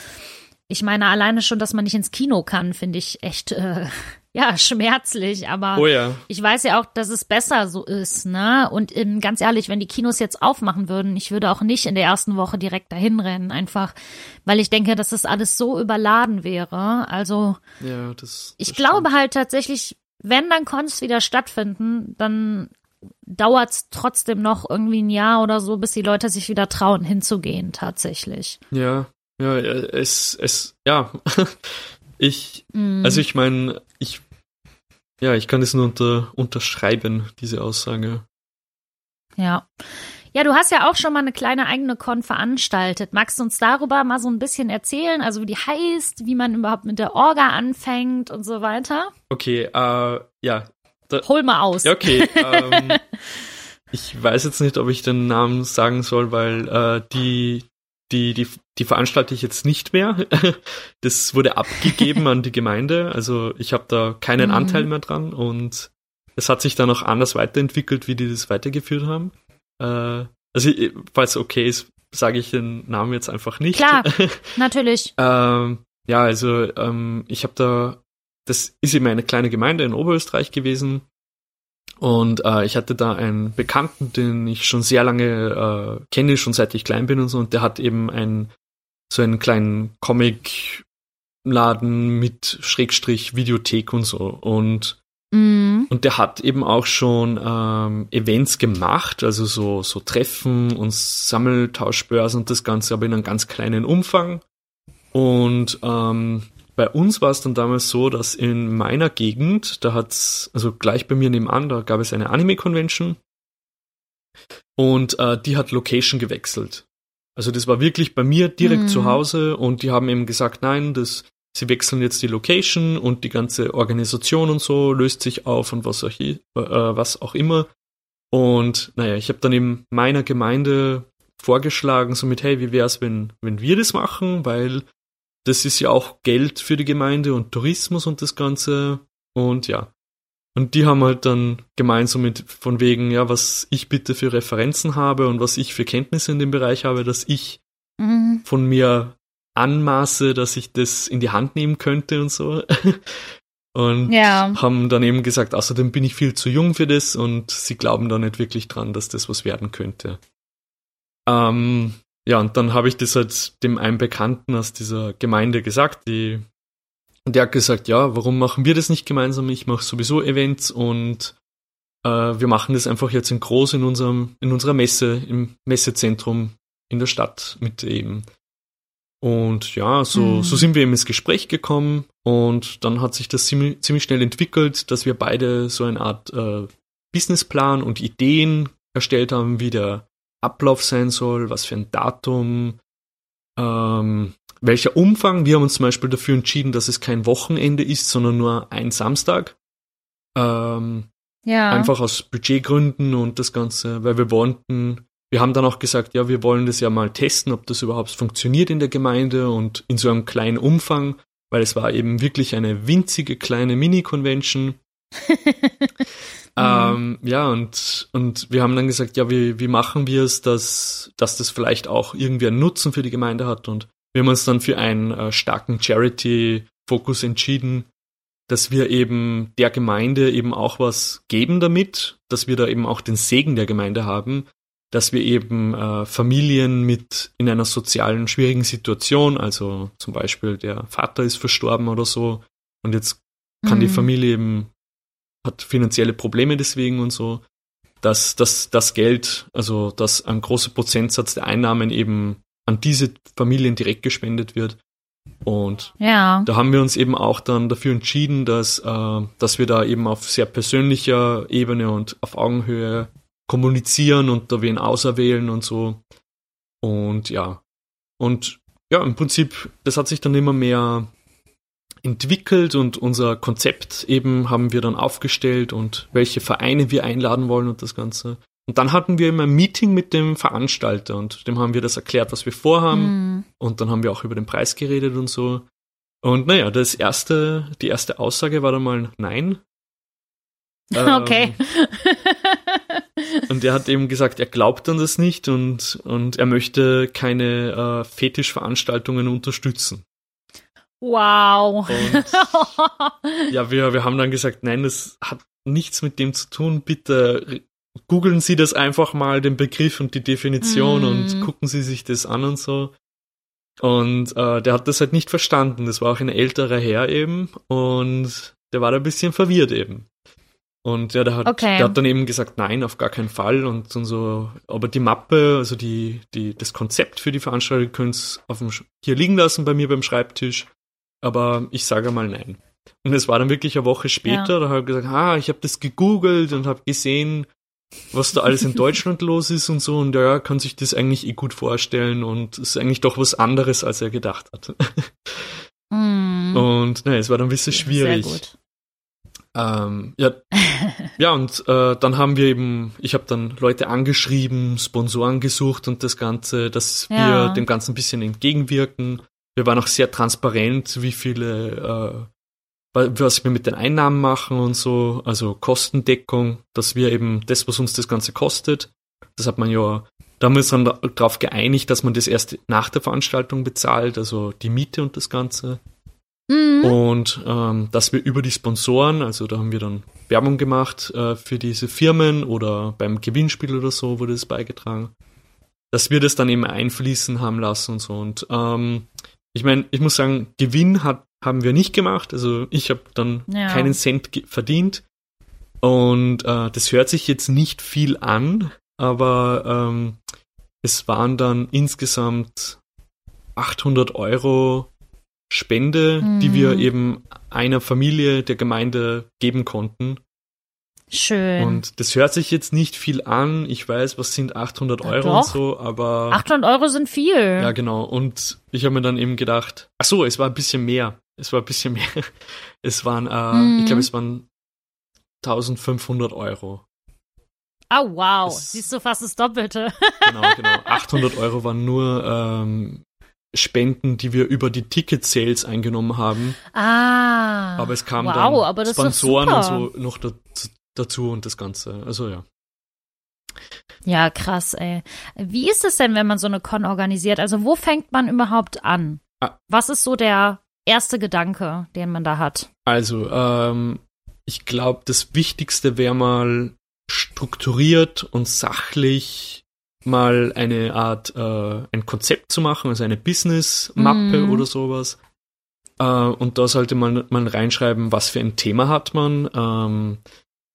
ich meine, alleine schon, dass man nicht ins Kino kann, finde ich echt, äh, ja, schmerzlich. Aber oh ja. ich weiß ja auch, dass es besser so ist, ne? Und ähm, ganz ehrlich, wenn die Kinos jetzt aufmachen würden, ich würde auch nicht in der ersten Woche direkt dahin rennen, einfach, weil ich denke, dass das alles so überladen wäre. Also, ja, das, das ich glaube halt tatsächlich, wenn dann Cons wieder stattfinden, dann dauert es trotzdem noch irgendwie ein Jahr oder so, bis die Leute sich wieder trauen, hinzugehen, tatsächlich. Ja, ja, es, es, ja. ich, mm. also ich meine, ich, ja, ich kann es nur unter, unterschreiben, diese Aussage. Ja. Ja, du hast ja auch schon mal eine kleine eigene Con veranstaltet. Magst du uns darüber mal so ein bisschen erzählen? Also wie die heißt, wie man überhaupt mit der Orga anfängt und so weiter? Okay, äh, ja. Da, Hol mal aus. Okay, ähm, ich weiß jetzt nicht, ob ich den Namen sagen soll, weil äh, die, die, die, die veranstalte ich jetzt nicht mehr. Das wurde abgegeben an die Gemeinde. Also ich habe da keinen mhm. Anteil mehr dran und es hat sich dann auch anders weiterentwickelt, wie die das weitergeführt haben. Äh, also, falls okay ist, sage ich den Namen jetzt einfach nicht. Klar, natürlich. ähm, ja, also ähm, ich habe da, das ist eben eine kleine Gemeinde in Oberösterreich gewesen und äh, ich hatte da einen Bekannten, den ich schon sehr lange äh, kenne, schon seit ich klein bin und so, und der hat eben ein so einen kleinen Comic-Laden mit Schrägstrich Videothek und so und Mhm. Und der hat eben auch schon ähm, Events gemacht, also so, so Treffen und Sammeltauschbörsen und das Ganze, aber in einem ganz kleinen Umfang. Und ähm, bei uns war es dann damals so, dass in meiner Gegend, da hat's, also gleich bei mir nebenan, da gab es eine Anime-Convention und äh, die hat Location gewechselt. Also das war wirklich bei mir direkt mhm. zu Hause und die haben eben gesagt, nein, das sie wechseln jetzt die Location und die ganze Organisation und so löst sich auf und was auch, äh, was auch immer. Und naja, ich habe dann eben meiner Gemeinde vorgeschlagen, so mit, hey, wie wär's, wenn, wenn wir das machen, weil das ist ja auch Geld für die Gemeinde und Tourismus und das Ganze. Und ja. Und die haben halt dann gemeinsam mit von wegen, ja, was ich bitte für Referenzen habe und was ich für Kenntnisse in dem Bereich habe, dass ich mhm. von mir anmaße, dass ich das in die Hand nehmen könnte und so. Und ja. haben dann eben gesagt, außerdem bin ich viel zu jung für das und sie glauben da nicht wirklich dran, dass das was werden könnte. Ähm, ja, und dann habe ich das halt dem einen Bekannten aus dieser Gemeinde gesagt, die, und der hat gesagt, ja, warum machen wir das nicht gemeinsam? Ich mache sowieso Events und äh, wir machen das einfach jetzt in groß in unserem, in unserer Messe, im Messezentrum in der Stadt mit eben und ja, so, mhm. so sind wir eben ins Gespräch gekommen und dann hat sich das ziemlich, ziemlich schnell entwickelt, dass wir beide so eine Art äh, Businessplan und Ideen erstellt haben, wie der Ablauf sein soll, was für ein Datum, ähm, welcher Umfang. Wir haben uns zum Beispiel dafür entschieden, dass es kein Wochenende ist, sondern nur ein Samstag. Ähm, ja. Einfach aus Budgetgründen und das Ganze, weil wir wollten wir haben dann auch gesagt, ja, wir wollen das ja mal testen, ob das überhaupt funktioniert in der Gemeinde und in so einem kleinen Umfang, weil es war eben wirklich eine winzige kleine Mini-Convention. ähm, ja, und, und wir haben dann gesagt, ja, wie, wie machen wir es, dass, dass das vielleicht auch irgendwie einen Nutzen für die Gemeinde hat. Und wir haben uns dann für einen äh, starken Charity-Fokus entschieden, dass wir eben der Gemeinde eben auch was geben damit, dass wir da eben auch den Segen der Gemeinde haben, dass wir eben äh, Familien mit in einer sozialen schwierigen Situation, also zum Beispiel der Vater ist verstorben oder so und jetzt kann mhm. die Familie eben hat finanzielle Probleme deswegen und so, dass, dass das Geld, also dass ein großer Prozentsatz der Einnahmen eben an diese Familien direkt gespendet wird. Und ja. da haben wir uns eben auch dann dafür entschieden, dass, äh, dass wir da eben auf sehr persönlicher Ebene und auf Augenhöhe kommunizieren und da wen auserwählen und so. Und ja. Und ja, im Prinzip, das hat sich dann immer mehr entwickelt und unser Konzept eben haben wir dann aufgestellt und welche Vereine wir einladen wollen und das Ganze. Und dann hatten wir immer ein Meeting mit dem Veranstalter und dem haben wir das erklärt, was wir vorhaben. Mhm. Und dann haben wir auch über den Preis geredet und so. Und naja, das erste, die erste Aussage war dann mal nein. Okay. Ähm, und er hat eben gesagt, er glaubt an das nicht und, und er möchte keine äh, Fetischveranstaltungen unterstützen. Wow. Und, ja, wir, wir haben dann gesagt, nein, das hat nichts mit dem zu tun. Bitte googeln Sie das einfach mal, den Begriff und die Definition mm. und gucken Sie sich das an und so. Und äh, der hat das halt nicht verstanden. Das war auch ein älterer Herr eben und der war da ein bisschen verwirrt eben. Und ja, der hat, okay. der hat dann eben gesagt, nein, auf gar keinen Fall. Und, und so, aber die Mappe, also die, die, das Konzept für die Veranstaltung könnt ihr hier liegen lassen bei mir beim Schreibtisch. Aber ich sage mal nein. Und es war dann wirklich eine Woche später, ja. da habe ich gesagt, ah, ich habe das gegoogelt und habe gesehen, was da alles in Deutschland los ist und so. Und ja, kann sich das eigentlich eh gut vorstellen und es ist eigentlich doch was anderes, als er gedacht hat. Mm. Und naja, es war dann ein bisschen schwierig. Sehr gut. Ähm, ja, ja, und äh, dann haben wir eben, ich habe dann Leute angeschrieben, Sponsoren gesucht und das Ganze, dass ja. wir dem Ganzen ein bisschen entgegenwirken. Wir waren auch sehr transparent, wie viele, äh, was wir mit den Einnahmen machen und so, also Kostendeckung, dass wir eben das, was uns das Ganze kostet, das hat man ja, da haben wir uns dann darauf geeinigt, dass man das erst nach der Veranstaltung bezahlt, also die Miete und das Ganze. Mhm. Und ähm, dass wir über die Sponsoren, also da haben wir dann Werbung gemacht äh, für diese Firmen oder beim Gewinnspiel oder so wurde es beigetragen, dass wir das dann eben einfließen haben lassen und so. Und ähm, ich meine, ich muss sagen, Gewinn hat, haben wir nicht gemacht. Also ich habe dann ja. keinen Cent verdient. Und äh, das hört sich jetzt nicht viel an, aber ähm, es waren dann insgesamt 800 Euro Spende, mhm. die wir mhm. eben einer Familie der Gemeinde geben konnten. Schön. Und das hört sich jetzt nicht viel an. Ich weiß, was sind 800 ja, Euro doch. und so, aber. 800 Euro sind viel. Ja, genau. Und ich habe mir dann eben gedacht, ach so, es war ein bisschen mehr. es war ein bisschen mehr. Es waren, äh, mhm. ich glaube, es waren 1500 Euro. Ah, oh, wow. Das, Siehst du fast das Doppelte. genau, genau. 800 Euro waren nur ähm, Spenden, die wir über die Ticket-Sales eingenommen haben. Ah. Aber es kamen wow, dann Sponsoren und so noch dazu, dazu und das Ganze. Also ja. Ja, krass, ey. Wie ist es denn, wenn man so eine Con organisiert? Also, wo fängt man überhaupt an? Ah. Was ist so der erste Gedanke, den man da hat? Also, ähm, ich glaube, das Wichtigste wäre mal strukturiert und sachlich mal eine Art, äh, ein Konzept zu machen, also eine Business-Mappe mm. oder sowas. Äh, und da sollte man mal reinschreiben, was für ein Thema hat man, ähm,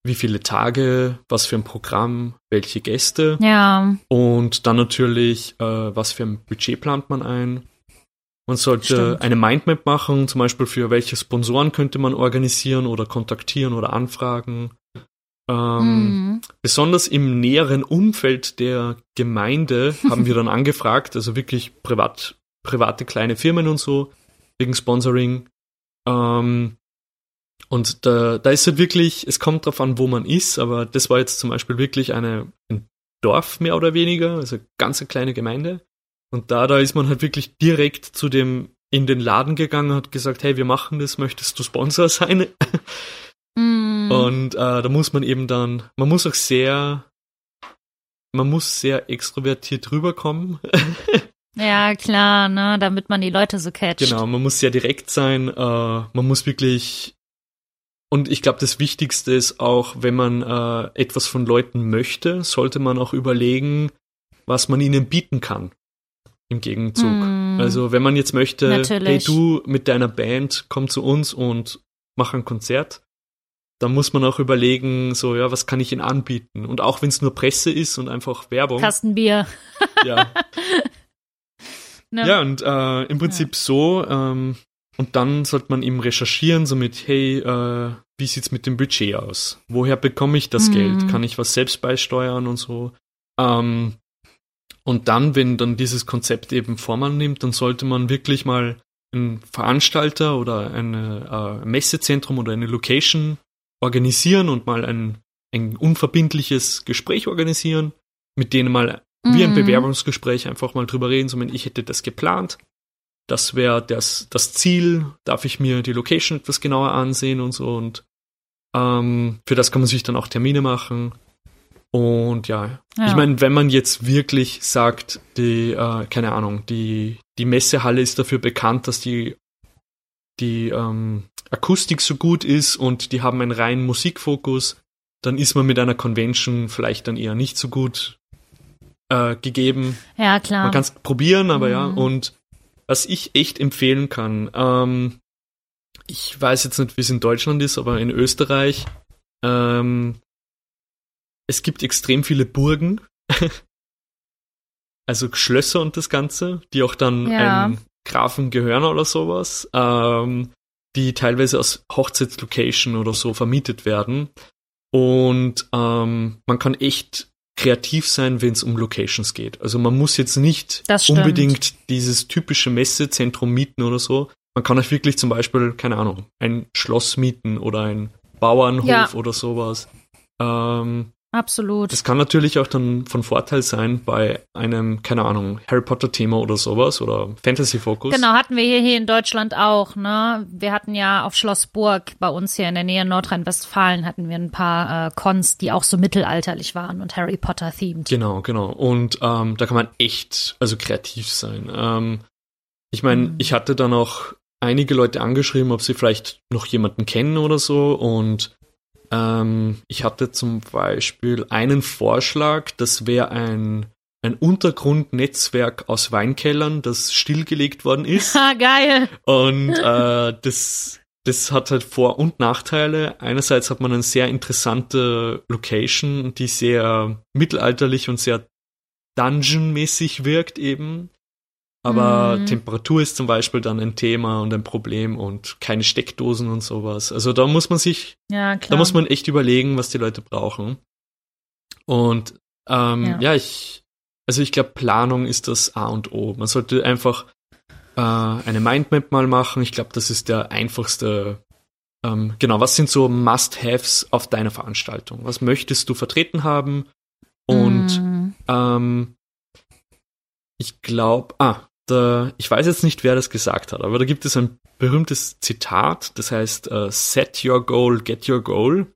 wie viele Tage, was für ein Programm, welche Gäste. Ja. Und dann natürlich, äh, was für ein Budget plant man ein. Man sollte Stimmt. eine Mindmap machen, zum Beispiel für welche Sponsoren könnte man organisieren oder kontaktieren oder anfragen. Ähm, mhm. Besonders im näheren Umfeld der Gemeinde haben wir dann angefragt, also wirklich privat, private kleine Firmen und so, wegen Sponsoring. Ähm, und da, da ist halt wirklich, es kommt drauf an, wo man ist, aber das war jetzt zum Beispiel wirklich eine, ein Dorf mehr oder weniger, also ganz eine kleine Gemeinde. Und da, da ist man halt wirklich direkt zu dem in den Laden gegangen, hat gesagt, hey, wir machen das, möchtest du Sponsor sein? Mm. Und äh, da muss man eben dann, man muss auch sehr, man muss sehr extrovertiert rüberkommen. ja, klar, ne, damit man die Leute so catcht. Genau, man muss sehr direkt sein, äh, man muss wirklich und ich glaube, das Wichtigste ist auch, wenn man äh, etwas von Leuten möchte, sollte man auch überlegen, was man ihnen bieten kann im Gegenzug. Mm. Also wenn man jetzt möchte, Natürlich. hey du mit deiner Band komm zu uns und mach ein Konzert, dann muss man auch überlegen, so ja, was kann ich ihnen anbieten? Und auch wenn es nur Presse ist und einfach Werbung. Kastenbier. ja. Ne? Ja, und äh, im Prinzip ja. so, ähm, und dann sollte man eben recherchieren, so mit, hey, äh, wie sieht's mit dem Budget aus? Woher bekomme ich das mhm. Geld? Kann ich was selbst beisteuern und so? Ähm, und dann, wenn dann dieses Konzept eben Form annimmt, dann sollte man wirklich mal einen Veranstalter oder ein äh, Messezentrum oder eine Location organisieren und mal ein, ein unverbindliches Gespräch organisieren, mit denen mal mhm. wie ein mhm. Bewerbungsgespräch einfach mal drüber reden, so wenn ich hätte das geplant. Das wäre das, das Ziel, darf ich mir die Location etwas genauer ansehen und so und ähm, für das kann man sich dann auch Termine machen. Und ja, ja. ich meine, wenn man jetzt wirklich sagt, die, äh, keine Ahnung, die, die Messehalle ist dafür bekannt, dass die, die ähm, Akustik so gut ist und die haben einen reinen Musikfokus, dann ist man mit einer Convention vielleicht dann eher nicht so gut äh, gegeben. Ja, klar. Man kann es probieren, aber mhm. ja. Und was ich echt empfehlen kann, ähm, ich weiß jetzt nicht, wie es in Deutschland ist, aber in Österreich ähm, es gibt extrem viele Burgen, also Schlösser und das Ganze, die auch dann ja. einem Grafen gehören oder sowas, ähm, die teilweise aus Hochzeitslocation oder so vermietet werden. Und ähm, man kann echt kreativ sein, wenn es um Locations geht. Also man muss jetzt nicht unbedingt dieses typische Messezentrum mieten oder so. Man kann auch wirklich zum Beispiel, keine Ahnung, ein Schloss mieten oder ein Bauernhof ja. oder sowas. Ähm, Absolut. Das kann natürlich auch dann von Vorteil sein bei einem, keine Ahnung, Harry Potter Thema oder sowas oder Fantasy Focus. Genau, hatten wir hier, hier in Deutschland auch, ne? Wir hatten ja auf Schloss Burg bei uns hier in der Nähe Nordrhein-Westfalen hatten wir ein paar äh, Cons, die auch so mittelalterlich waren und Harry Potter themed. Genau, genau. Und ähm, da kann man echt, also kreativ sein. Ähm, ich meine, mhm. ich hatte dann auch einige Leute angeschrieben, ob sie vielleicht noch jemanden kennen oder so und ähm, ich hatte zum Beispiel einen Vorschlag, das wäre ein, ein Untergrundnetzwerk aus Weinkellern, das stillgelegt worden ist. Ah, geil. Und äh, das, das hat halt Vor- und Nachteile. Einerseits hat man eine sehr interessante Location, die sehr mittelalterlich und sehr Dungeon-mäßig wirkt eben. Aber mhm. Temperatur ist zum Beispiel dann ein Thema und ein Problem und keine Steckdosen und sowas. Also da muss man sich, ja, da muss man echt überlegen, was die Leute brauchen. Und ähm, ja. ja, ich, also ich glaube, Planung ist das A und O. Man sollte einfach äh, eine Mindmap mal machen. Ich glaube, das ist der einfachste. Ähm, genau, was sind so Must-Haves auf deiner Veranstaltung? Was möchtest du vertreten haben? Und mm. ähm, ich glaube, ah, da, ich weiß jetzt nicht, wer das gesagt hat, aber da gibt es ein berühmtes Zitat, das heißt uh, Set your goal, get your goal.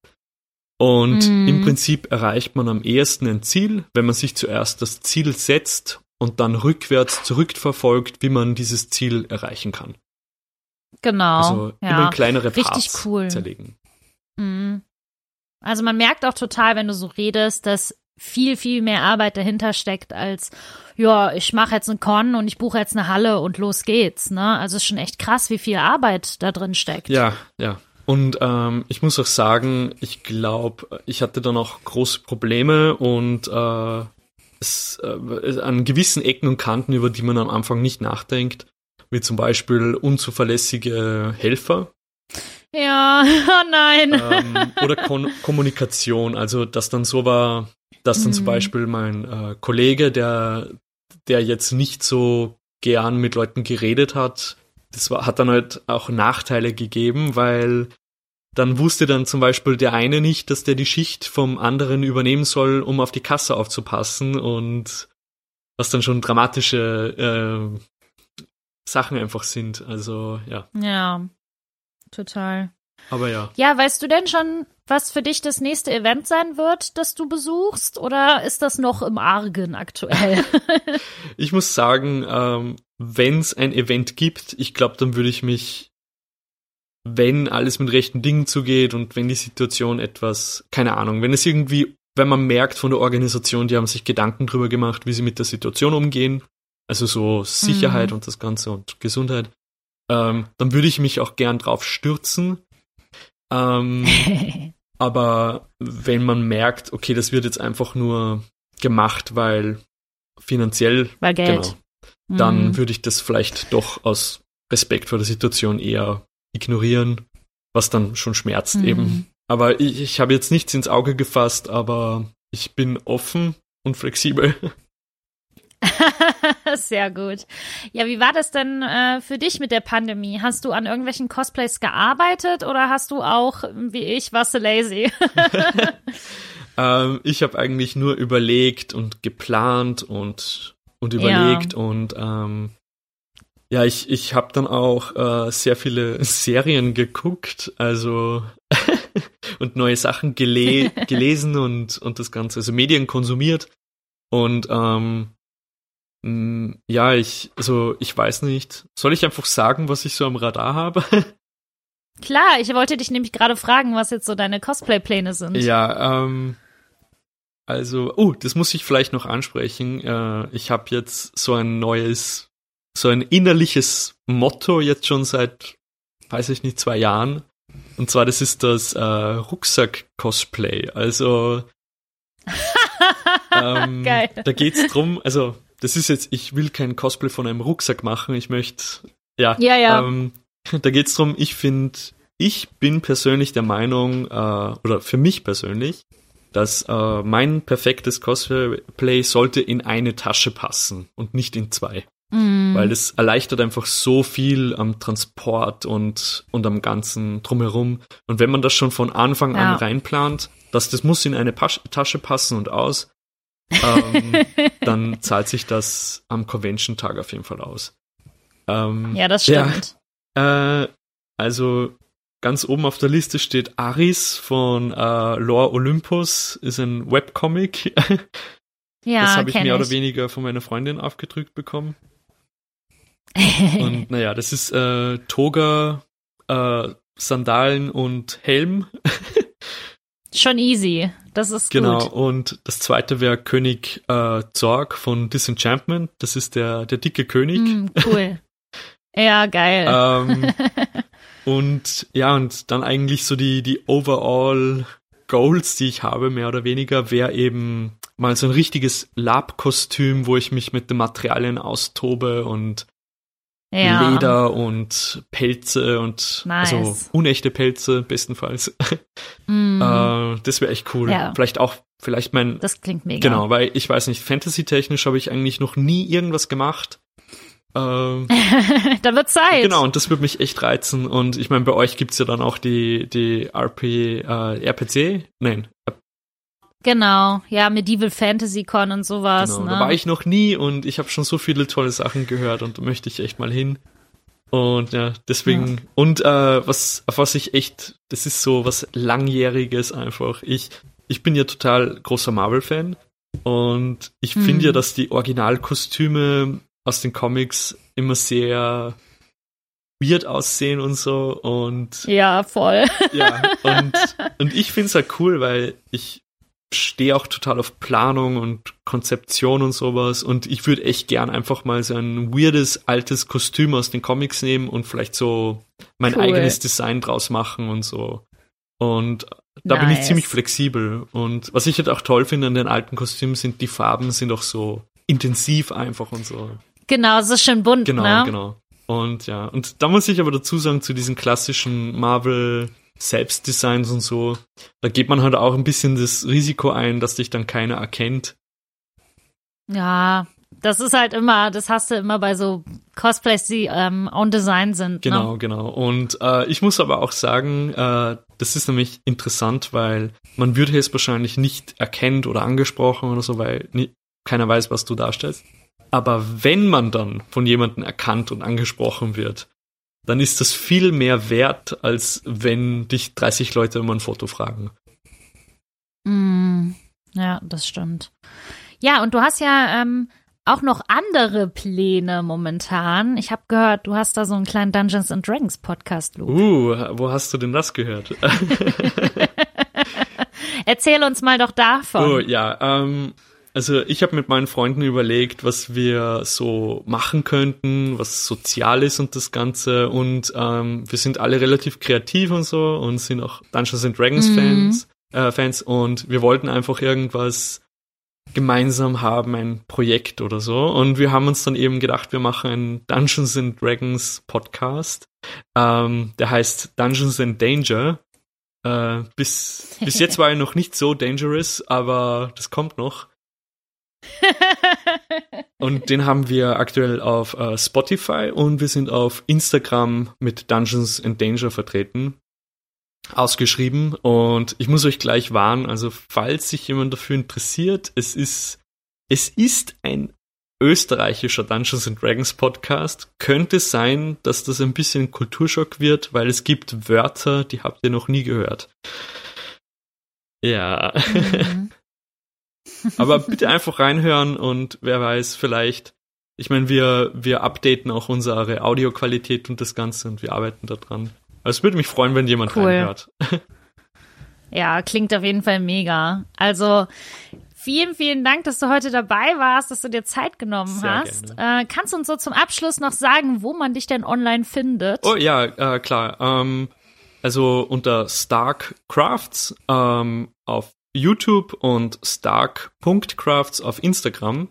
Und mm. im Prinzip erreicht man am ehesten ein Ziel, wenn man sich zuerst das Ziel setzt und dann rückwärts zurückverfolgt, wie man dieses Ziel erreichen kann. Genau. Also ja. immer in kleinere Richtig Parts cool. zerlegen. Mhm. Also man merkt auch total, wenn du so redest, dass viel, viel mehr Arbeit dahinter steckt als, ja, ich mache jetzt einen Con und ich buche jetzt eine Halle und los geht's. Ne? Also es ist schon echt krass, wie viel Arbeit da drin steckt. Ja, ja. Und ähm, ich muss auch sagen, ich glaube, ich hatte da noch große Probleme und äh, es, äh, an gewissen Ecken und Kanten, über die man am Anfang nicht nachdenkt, wie zum Beispiel unzuverlässige Helfer. Ja, oh nein. Ähm, oder Kon Kommunikation, also dass dann so war, dass dann mhm. zum Beispiel mein äh, Kollege, der, der jetzt nicht so gern mit Leuten geredet hat, das war, hat dann halt auch Nachteile gegeben, weil dann wusste dann zum Beispiel der eine nicht, dass der die Schicht vom anderen übernehmen soll, um auf die Kasse aufzupassen und was dann schon dramatische äh, Sachen einfach sind. Also ja. Ja, total. Aber ja. Ja, weißt du denn schon, was für dich das nächste Event sein wird, das du besuchst? Oder ist das noch im Argen aktuell? ich muss sagen, ähm, wenn es ein Event gibt, ich glaube, dann würde ich mich, wenn alles mit rechten Dingen zugeht und wenn die Situation etwas, keine Ahnung, wenn es irgendwie, wenn man merkt von der Organisation, die haben sich Gedanken drüber gemacht, wie sie mit der Situation umgehen, also so Sicherheit mhm. und das Ganze und Gesundheit, ähm, dann würde ich mich auch gern drauf stürzen ähm, aber wenn man merkt, okay, das wird jetzt einfach nur gemacht, weil finanziell, weil Geld. Genau, dann mhm. würde ich das vielleicht doch aus Respekt vor der Situation eher ignorieren, was dann schon schmerzt mhm. eben. Aber ich, ich habe jetzt nichts ins Auge gefasst, aber ich bin offen und flexibel. Sehr gut. Ja, wie war das denn äh, für dich mit der Pandemie? Hast du an irgendwelchen Cosplays gearbeitet oder hast du auch, wie ich, warst du lazy? ähm, ich habe eigentlich nur überlegt und geplant und, und überlegt ja. und ähm, ja, ich, ich habe dann auch äh, sehr viele Serien geguckt, also und neue Sachen gele gelesen und, und das Ganze, also Medien konsumiert. Und ähm, ja, ich, also ich weiß nicht. Soll ich einfach sagen, was ich so am Radar habe? Klar, ich wollte dich nämlich gerade fragen, was jetzt so deine Cosplay-Pläne sind. Ja, ähm, also, oh, das muss ich vielleicht noch ansprechen. Äh, ich habe jetzt so ein neues, so ein innerliches Motto jetzt schon seit, weiß ich nicht, zwei Jahren. Und zwar, das ist das äh, Rucksack-Cosplay. Also, ähm, Geil. da geht's drum, also das ist jetzt, ich will kein Cosplay von einem Rucksack machen. Ich möchte, ja. Ja, ja. Ähm, da geht's drum, ich finde, ich bin persönlich der Meinung, äh, oder für mich persönlich, dass äh, mein perfektes Cosplay sollte in eine Tasche passen und nicht in zwei. Mm. Weil das erleichtert einfach so viel am Transport und, und am ganzen drumherum. Und wenn man das schon von Anfang ja. an reinplant, dass das muss in eine Pas Tasche passen und aus, ähm, dann zahlt sich das am Convention-Tag auf jeden Fall aus. Ähm, ja, das stimmt. Ja, äh, also ganz oben auf der Liste steht Aris von äh, Lore Olympus, ist ein Webcomic. ja, das habe ich mehr ich. oder weniger von meiner Freundin aufgedrückt bekommen. und naja, das ist äh, Toga, äh, Sandalen und Helm. Schon easy. Das ist genau. gut. Genau. Und das zweite wäre König äh, Zorg von Disenchantment. Das ist der, der dicke König. Mm, cool. ja, geil. ähm, und ja, und dann eigentlich so die, die Overall Goals, die ich habe, mehr oder weniger, wäre eben mal so ein richtiges Lab-Kostüm, wo ich mich mit den Materialien austobe und ja. Leder und Pelze und nice. also unechte Pelze bestenfalls. Mm. äh, das wäre echt cool. Ja. Vielleicht auch, vielleicht mein. Das klingt mega. Genau, weil ich weiß nicht, Fantasy-technisch habe ich eigentlich noch nie irgendwas gemacht. Ähm, da wird Zeit. Genau, und das würde mich echt reizen. Und ich meine, bei euch gibt's ja dann auch die, die RP, äh, RPC? Nein. Genau, ja, Medieval Fantasy Con und sowas. Genau, ne? da war ich noch nie und ich habe schon so viele tolle Sachen gehört und da möchte ich echt mal hin. Und ja, deswegen, ja. und äh, was, auf was ich echt, das ist so was Langjähriges einfach. Ich, ich bin ja total großer Marvel-Fan und ich hm. finde ja, dass die Originalkostüme aus den Comics immer sehr weird aussehen und so und ja voll ja und und ich finde es halt cool weil ich stehe auch total auf Planung und Konzeption und sowas und ich würde echt gern einfach mal so ein weirdes altes Kostüm aus den Comics nehmen und vielleicht so mein cool. eigenes Design draus machen und so und da nice. bin ich ziemlich flexibel und was ich halt auch toll finde an den alten Kostümen sind die Farben sind auch so intensiv einfach und so Genau, ist schön bunt, genau, ne? Genau, Und ja, und da muss ich aber dazu sagen, zu diesen klassischen Marvel Selbstdesigns und so, da geht man halt auch ein bisschen das Risiko ein, dass dich dann keiner erkennt. Ja, das ist halt immer, das hast du immer bei so Cosplays, die ähm, on Design sind. Genau, ne? genau. Und äh, ich muss aber auch sagen, äh, das ist nämlich interessant, weil man würde es wahrscheinlich nicht erkennt oder angesprochen oder so, weil nie, keiner weiß, was du darstellst. Aber wenn man dann von jemandem erkannt und angesprochen wird, dann ist das viel mehr wert, als wenn dich 30 Leute um ein Foto fragen. Mm, ja, das stimmt. Ja, und du hast ja ähm, auch noch andere Pläne momentan. Ich habe gehört, du hast da so einen kleinen Dungeons and Dragons Podcast, Luke. Uh, wo hast du denn das gehört? Erzähl uns mal doch davon. Oh ja, ähm, also ich habe mit meinen Freunden überlegt, was wir so machen könnten, was sozial ist und das Ganze. Und ähm, wir sind alle relativ kreativ und so und sind auch Dungeons and Dragons mhm. Fans, äh, Fans und wir wollten einfach irgendwas gemeinsam haben, ein Projekt oder so. Und wir haben uns dann eben gedacht, wir machen einen Dungeons and Dragons Podcast. Ähm, der heißt Dungeons and Danger. Äh, bis, bis jetzt war er noch nicht so dangerous, aber das kommt noch. und den haben wir aktuell auf äh, Spotify und wir sind auf Instagram mit Dungeons and Danger vertreten. Ausgeschrieben und ich muss euch gleich warnen, also falls sich jemand dafür interessiert, es ist, es ist ein österreichischer Dungeons and Dragons Podcast. Könnte sein, dass das ein bisschen Kulturschock wird, weil es gibt Wörter, die habt ihr noch nie gehört. Ja. Mhm. Aber bitte einfach reinhören und wer weiß, vielleicht, ich meine, wir, wir updaten auch unsere Audioqualität und das Ganze und wir arbeiten daran. Also es würde mich freuen, wenn jemand cool. reinhört. Ja, klingt auf jeden Fall mega. Also vielen, vielen Dank, dass du heute dabei warst, dass du dir Zeit genommen Sehr hast. Äh, kannst du uns so zum Abschluss noch sagen, wo man dich denn online findet? Oh ja, äh, klar. Ähm, also unter Stark Crafts ähm, auf YouTube und Stark.crafts auf Instagram.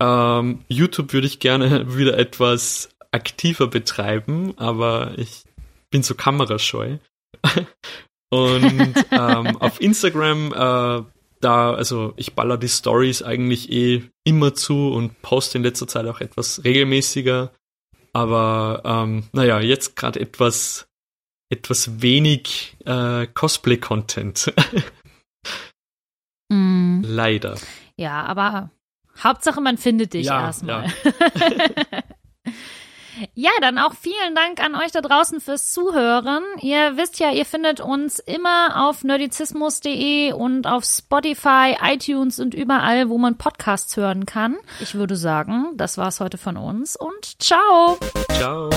Ähm, YouTube würde ich gerne wieder etwas aktiver betreiben, aber ich bin so kamerascheu. und ähm, auf Instagram, äh, da, also ich baller die Stories eigentlich eh immer zu und poste in letzter Zeit auch etwas regelmäßiger. Aber ähm, naja, jetzt gerade etwas, etwas wenig äh, Cosplay-Content. Mm. Leider. Ja, aber Hauptsache, man findet dich ja, erstmal. Ja. ja, dann auch vielen Dank an euch da draußen fürs Zuhören. Ihr wisst ja, ihr findet uns immer auf nerdizismus.de und auf Spotify, iTunes und überall, wo man Podcasts hören kann. Ich würde sagen, das war's heute von uns und ciao. Ciao.